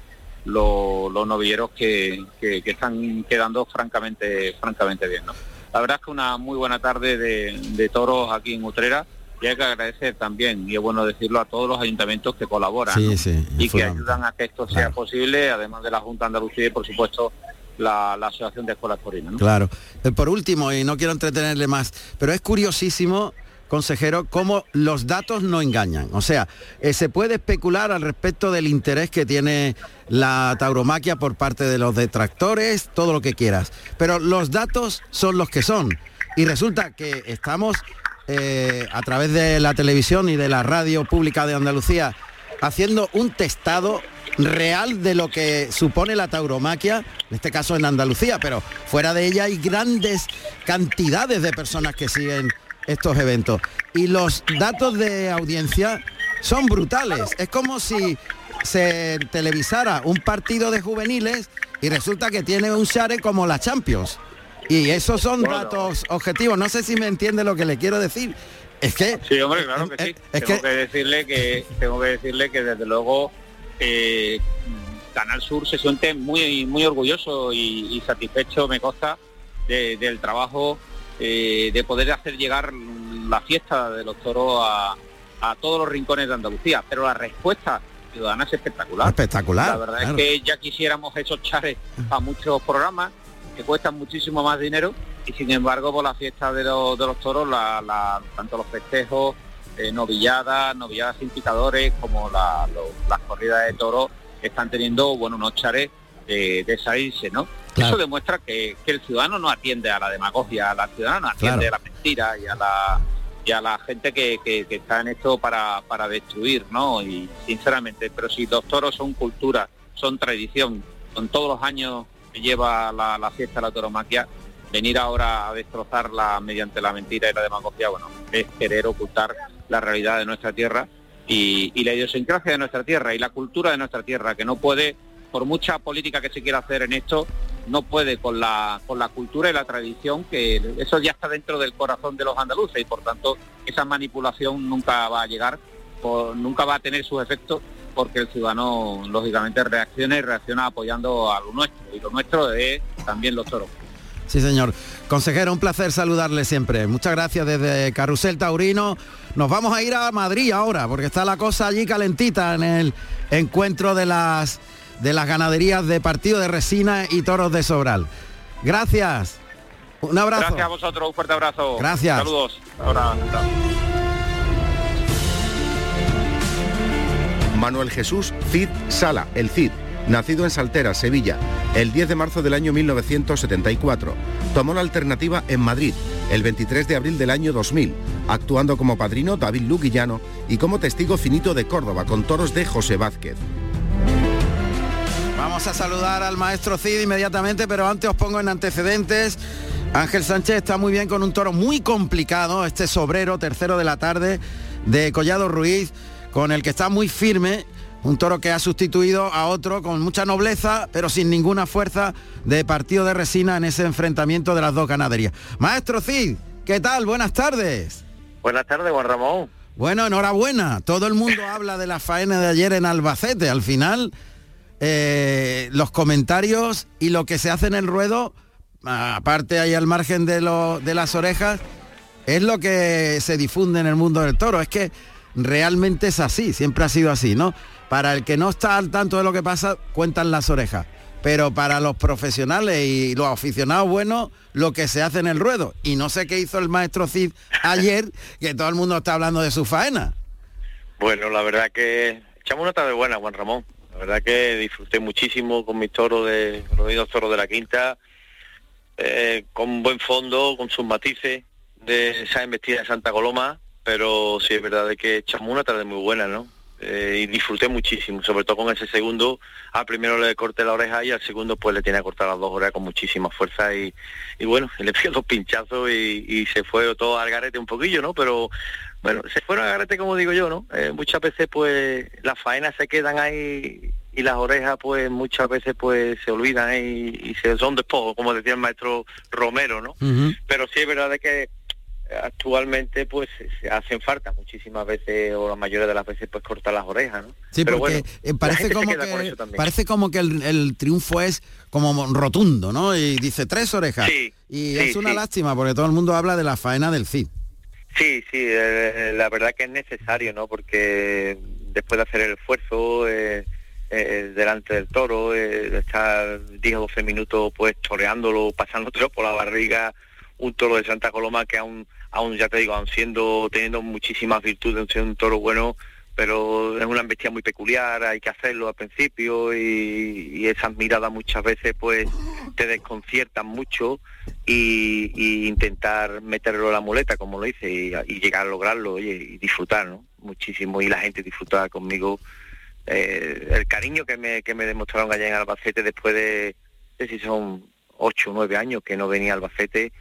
lo- los novilleros que, que- que están quedando francamente francamente bien ¿no? la verdad es que una muy buena tarde de, de toros aquí en Utrera y hay que agradecer también y es bueno decirlo a todos los ayuntamientos que colaboran Sí, ¿no? sí, y que ayudan a que esto sea posible además de la Junta Andalucía y por supuesto la, la Asociación de Escuelas Torinas ¿no? Claro. Eh, Por último, y no quiero entretenerle más, pero es curiosísimo, consejero, cómo los datos no engañan. O sea, eh, se puede especular al respecto del interés que tiene la tauromaquia por parte de los detractores, todo lo que quieras. Pero los datos son los que son. Y resulta que estamos eh, a través de la televisión y de la radio pública de Andalucía haciendo un testado real de lo que supone la tauromaquia, en este caso en Andalucía, pero fuera de ella hay grandes cantidades de personas que siguen estos eventos. Y los datos de audiencia son brutales. Es como si se televisara un partido de juveniles y resulta que tiene un share como la Champions. Y esos son Bueno. datos objetivos. No sé si me entiende lo que le quiero decir. Es que Sí, hombre, claro que sí. es tengo que- que... decirle que tengo que decirle que desde luego eh, Canal Sur se siente muy muy orgulloso y, y satisfecho, me consta, de- del trabajo eh, de poder hacer llegar la fiesta de los toros a, a todos los rincones de Andalucía. Pero la respuesta ciudadana es espectacular. Espectacular, La verdad claro. es que ya quisiéramos esos chares a muchos programas que cuestan muchísimo más dinero y sin embargo por la fiesta de los, de los toros, la- la- tanto los festejos, eh, novilladas, novilladas sin picadores, como la- lo- las corridas de toros están teniendo bueno unos chares de, de salirse, ¿no? Claro. Eso demuestra que, que el ciudadano no atiende a la demagogia, la ciudadana no atiende Claro. a la mentira y a la y a la gente que, que- que está en esto para, para destruir, ¿no? Y sinceramente, pero si los toros son cultura, son tradición, son todos los años que lleva la, la fiesta de la toromaquia, venir ahora a destrozarla mediante la mentira y la demagogia, bueno, es querer ocultar la realidad de nuestra tierra y, y la idiosincrasia de nuestra tierra y la cultura de nuestra tierra, que no puede, por mucha política que se quiera hacer en esto, no puede con la, con la cultura y la tradición, que eso ya está dentro del corazón de los andaluces y por tanto esa manipulación nunca va a llegar, nunca va a tener sus efectos porque el ciudadano lógicamente reacciona y reacciona apoyando a lo nuestro y lo nuestro es también los toros. Sí, señor. Consejero, un placer saludarle siempre. Muchas gracias desde Carrusel Taurino. Nos vamos a ir a Madrid ahora, porque está la cosa allí calentita en el encuentro de las de las ganaderías de partido de Resina y Toros de Sobral. Gracias. Un abrazo. Gracias a vosotros, un fuerte abrazo. Gracias. Saludos. Ahora. Manuel Jesús Cid Sala, el Cid, nacido en Saltera, Sevilla, el 10 de marzo del año 1974. Tomó la alternativa en Madrid, el 23 de abril del año 2000, actuando como padrino David Luguillano y como testigo finito de Córdoba con toros de José Vázquez. Vamos a saludar al maestro Cid inmediatamente, pero antes os pongo en antecedentes. Ángel Sánchez está muy bien con un toro muy complicado, este sobrero, tercero de la tarde, de Collado Ruiz, con el que está muy firme, un toro que ha sustituido a otro con mucha nobleza, pero sin ninguna fuerza de partido de resina en ese enfrentamiento de las dos ganaderías. Maestro Cid, ¿qué tal? Buenas tardes. Buenas tardes, Juan Ramón. Bueno, enhorabuena. Todo el mundo habla de la faena de ayer en Albacete. Al final, eh, los comentarios y lo que se hace en el ruedo, aparte ahí al margen de, lo- de las orejas, es lo que se difunde en el mundo del toro. Es que realmente es así, siempre ha sido así, ¿no? Para el que no está al tanto de lo que pasa, cuentan las orejas. Pero para los profesionales y los aficionados buenos, lo que se hace en el ruedo. Y no sé qué hizo el maestro Cid ayer, que todo el mundo está hablando de su faena. Bueno, la verdad que echamos una tarde buena, Juan Ramón. La verdad que disfruté muchísimo con mis toros de los toros de la quinta, eh, con buen fondo, con sus matices de esa embestida de Santa Coloma, pero sí es verdad de que echamos una tarde muy buena, ¿no? Eh, y disfruté muchísimo, sobre todo con ese segundo, al primero le corté la oreja y al segundo pues le tiene que cortar las dos orejas con muchísima fuerza y, bueno, le pidió dos pinchazos y, y se fue todo al garete un poquillo, ¿no? Pero bueno, se fueron al garete como digo yo, ¿no? Eh, muchas veces pues las faenas se quedan ahí y las orejas pues muchas veces pues se olvidan y, y se son despojo, como decía el maestro Romero, ¿no? Pero sí es verdad de que actualmente pues se- hacen falta muchísimas veces o la mayoría de las veces pues cortar las orejas, ¿no? Sí, Pero porque bueno, eh, parece como que parece como que el, el triunfo es como rotundo, ¿no? Y dice tres orejas. Sí, y sí, es una sí. lástima porque todo el mundo habla de la faena del Cid. Sí, sí, eh, la verdad que es necesario, ¿no? Porque después de hacer el esfuerzo eh, eh, delante del toro, eh, estar 10 o 12 minutos pues toreándolo, pasándotelo por la barriga, un toro de Santa Coloma que aún, aún ya te digo, aún siendo, teniendo muchísimas virtudes, siendo un toro bueno, pero es una bestia muy peculiar, hay que hacerlo al principio y, y esas miradas muchas veces pues te desconciertan mucho y, y intentar meterlo a la muleta como lo hice y, y llegar a lograrlo oye, y disfrutar ¿no? muchísimo y la gente disfrutar conmigo eh, el cariño que me, que me demostraron allá en Albacete después de, sé si son ocho o nueve años que no venía a Albacete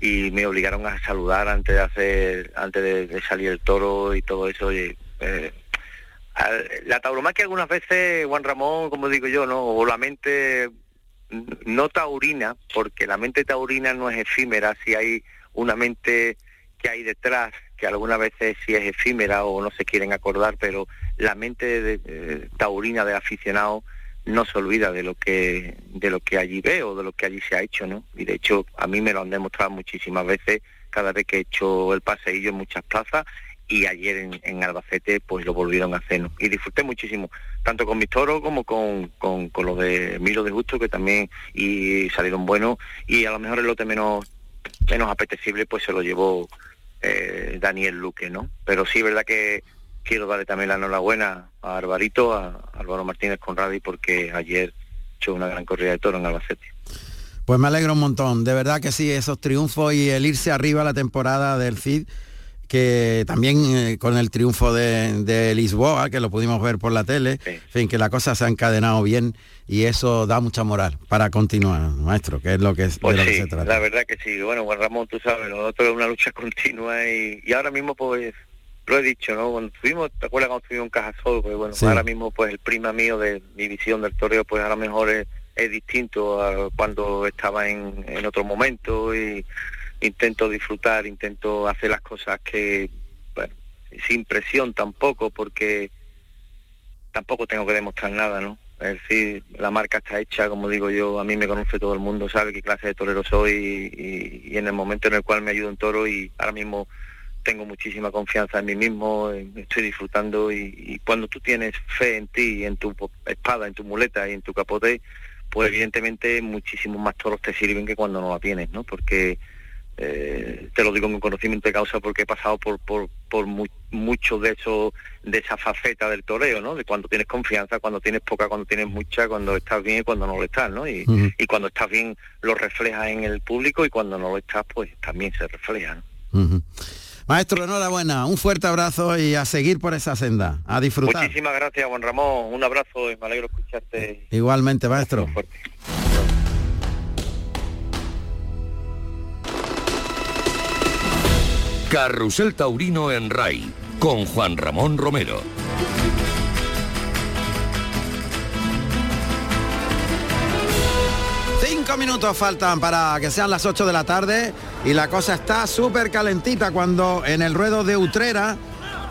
y me obligaron a saludar antes de hacer antes de, de salir el toro y todo eso oye, eh, al- la tauromaquia algunas veces Juan Ramón como digo yo no o la mente no taurina porque la mente taurina no es efímera si hay una mente que hay detrás que algunas veces sí es efímera o no se quieren acordar pero la mente de- de- taurina del aficionado no se olvida de lo que de lo que allí ve o de lo que allí se ha hecho no y de hecho a mí me lo han demostrado muchísimas veces cada vez que he hecho el paseillo en muchas plazas y ayer en, en Albacete pues lo volvieron a hacer y disfruté muchísimo tanto con mis toros como con, con, con los de Milo de Justo que también y salieron buenos y a lo mejor el lote menos menos apetecible pues se lo llevó eh, Daniel Luque no pero sí verdad que quiero darle también la enhorabuena a Alvarito a Álvaro Martínez Conradi porque ayer echó una gran corrida de toro en Albacete. Pues me alegro un montón, de verdad que sí, esos triunfos y el irse arriba la temporada del Cid, que también eh, con el triunfo de, de Lisboa, que lo pudimos ver por la tele, en fin, que la cosa se ha encadenado bien y eso da mucha moral para continuar, maestro, que es lo que, es, Pues de lo que se trata. la verdad que sí. Bueno, Juan Ramón, tú sabes, nosotros es una lucha continua y, y ahora mismo pues lo he dicho, ¿no? Cuando estuvimos, ¿te acuerdas cuando estuvimos en Cajasol? Pues bueno, Sí. ahora mismo pues el prima mío de mi visión del toreo pues ahora mejor es, es distinto a cuando estaba en, en otro momento y intento disfrutar, intento hacer las cosas que, sin presión tampoco porque tampoco tengo que demostrar nada, ¿no? Es decir, la marca está hecha, como digo yo, a mí me conoce todo el mundo, sabe qué clase de torero soy y, en el momento en el cual me ayudo un toro y ahora mismo tengo muchísima confianza en mí mismo, estoy disfrutando y, y cuando tú tienes fe en ti, en tu espada, en tu muleta y en tu capote, pues evidentemente muchísimos más toros te sirven que cuando no la tienes, ¿no? Porque eh, te lo digo con conocimiento de causa porque he pasado por, por, por mucho de eso, de esa faceta del toreo, ¿no? De cuando tienes confianza, cuando tienes poca, cuando tienes mucha, cuando estás bien y cuando no lo estás, ¿no? Y, y cuando estás bien lo reflejas en el público y cuando no lo estás, pues también se refleja, ¿no? Maestro, enhorabuena, un fuerte abrazo y a seguir por esa senda, a disfrutar. Muchísimas gracias, Juan Ramón, un abrazo y me alegro escucharte. Igualmente, maestro. Carrusel Taurino en RAI, con Juan Ramón Romero. Cinco minutos faltan para que sean las 8 de la tarde y la cosa está súper calentita cuando en el ruedo de Utrera,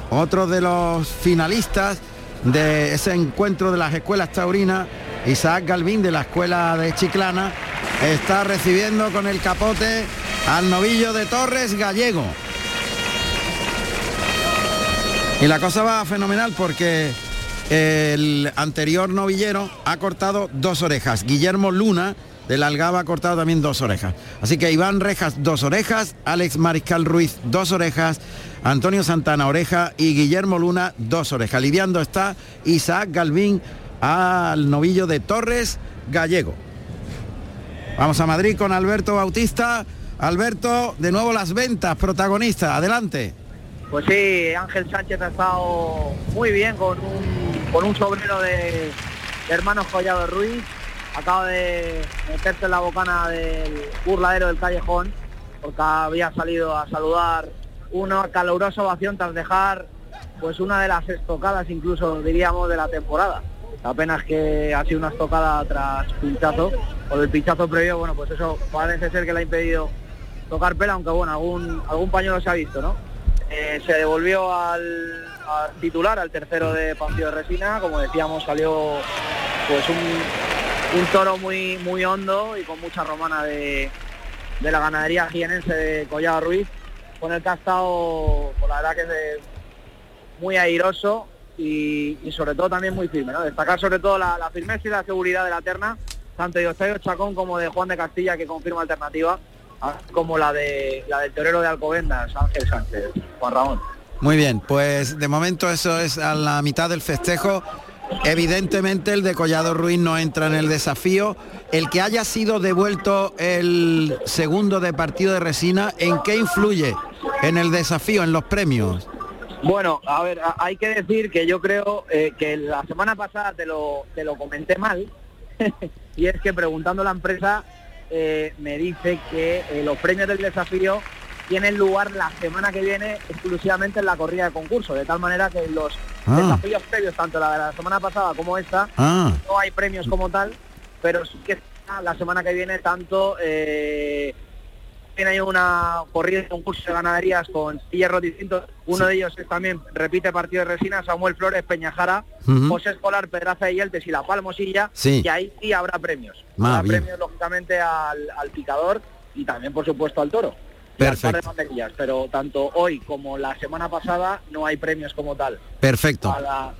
otro de los finalistas de ese encuentro de las escuelas taurinas, Isaac Galvín de la escuela de Chiclana, está recibiendo con el capote al novillo de Torres Gallego. Y la cosa va fenomenal porque el anterior novillero ha cortado dos orejas. Guillermo Luna del Algaba ha cortado también dos orejas. Así que Iván Rejas, dos orejas, Alex Mariscal Ruiz, dos orejas, Antonio Santana, oreja y Guillermo Luna, dos orejas. Lidiando está Isaac Galvín al novillo de Torres Gallego. Vamos a Madrid con Alberto Bautista. Alberto, de nuevo las ventas, protagonista, adelante. Pues sí, Ángel Sánchez ha estado muy bien con un, con sobrero de, hermanos Collado Ruiz, acaba de meterse en la bocana del burladero del callejón porque había salido a saludar una calurosa ovación tras dejar pues una de las estocadas incluso diríamos de la temporada. Apenas que ha sido una estocada tras pinchazo, o del pinchazo previo, bueno, pues eso parece ser que le ha impedido tocar pela, aunque bueno, algún, algún pañuelo se ha visto, ¿no? Eh, se devolvió al, titular, al tercero de partido de resina, como decíamos, salió pues un, un toro muy, muy hondo y con mucha romana de, de la ganadería jienense de Collado Ruiz, con el que ha por la verdad que es muy airoso y, y, sobre todo también muy firme. Destacar sobre todo la, la, firmeza y la seguridad de la terna, tanto de Octavio Chacón como de Juan de Castilla, que confirma alternativa, como la, de, la del torero de Alcobendas, Ángel Sánchez, Juan Ramón. Muy bien, pues de momento eso es a la mitad del festejo. Evidentemente el de Collado Ruiz no entra en el desafío. El que haya sido devuelto el segundo de partido de resina, ¿en qué influye en el desafío, en los premios? Bueno, a ver, hay que decir que yo creo eh, que la semana pasada te lo, te lo comenté mal, y es que preguntando a la empresa eh, me dice que eh, los premios del desafío tienen lugar la semana que viene exclusivamente en la corrida de concurso, de tal manera que los ah. desafíos previos, tanto la de la semana pasada como esta, ah. no hay premios como tal, pero sí que la semana que viene tanto eh, hay una corrida de concurso de ganaderías con hierros distintos. Uno sí. de ellos es también repite partido de resina, Samuel Flores, Peñajara, uh -huh. José Escolar, Pedraza y Yeltes y La Palmosilla. Sí. Y ahí sí habrá premios. Ah, habrá bien. premios, lógicamente, al, al, picador y también, por supuesto, al toro. Perfecto. pero tanto hoy como la semana pasada no hay premios como tal. Perfecto. A la,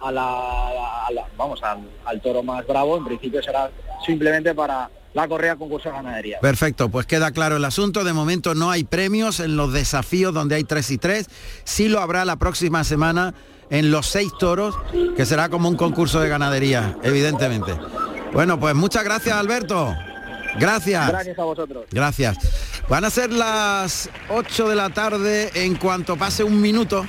a la, a la vamos, al, al toro más bravo, en principio será simplemente para la correa concurso de ganadería. Perfecto, pues queda claro el asunto. De momento no hay premios en los desafíos donde hay tres y tres. Sí lo habrá la próxima semana en los seis toros, que será como un concurso de ganadería, evidentemente. Bueno, pues muchas gracias, Alberto. Gracias. Gracias a vosotros. Gracias. Van a ser las 8 de la tarde en cuanto pase un minuto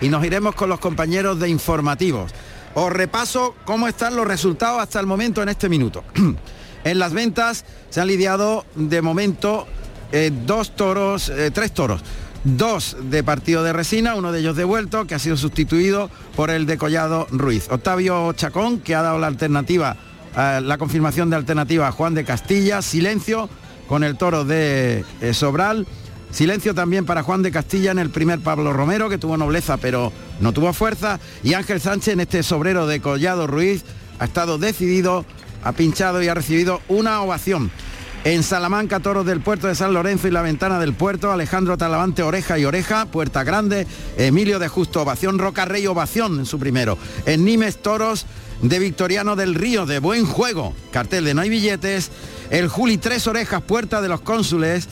y nos iremos con los compañeros de informativos. Os repaso cómo están los resultados hasta el momento en este minuto. En las ventas se han lidiado de momento eh, dos toros, eh, tres toros. Dos de partido de resina, uno de ellos devuelto, que ha sido sustituido por el de Collado Ruiz. Octavio Chacón, que ha dado la alternativa, eh, la confirmación de alternativa a Juan de Castilla. Silencio con el toro de Sobral. Silencio también para Juan de Castilla en el primer Pablo Romero, que tuvo nobleza pero no tuvo fuerza. Y Ángel Sánchez en este sobrero de Collado Ruiz ha estado decidido ha pinchado y ha recibido una ovación. En Salamanca, Toros del Puerto de San Lorenzo y la Ventana del Puerto, Alejandro Talavante, Oreja y Oreja, Puerta Grande, Emilio de Justo, Ovación, Roca Rey, Ovación en su primero. En Nimes, Toros de Victoriano del Río de Buen Juego, cartel de No hay billetes, el Juli Tres Orejas, Puerta de los Cónsules,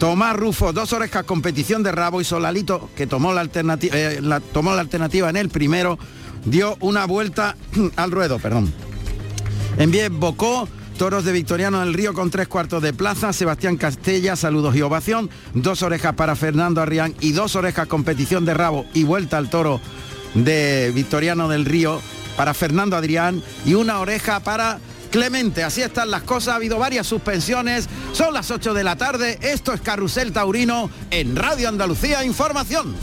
Tomás Rufo, dos orejas, competición de rabo y Solalito, que tomó la, alternativa, eh, tomó la alternativa en el primero, dio una vuelta al ruedo, perdón. En Bocó, toros de Victoriano del Río con tres cuartos de plaza, Sebastián Castella, saludos y ovación, dos orejas para Fernando Arrián y dos orejas competición de rabo y vuelta al toro de Victoriano del Río para Fernando Adrián y una oreja para Clemente. Así están las cosas, ha habido varias suspensiones, son las 8 de la tarde, esto es Carrusel Taurino en Radio Andalucía Información.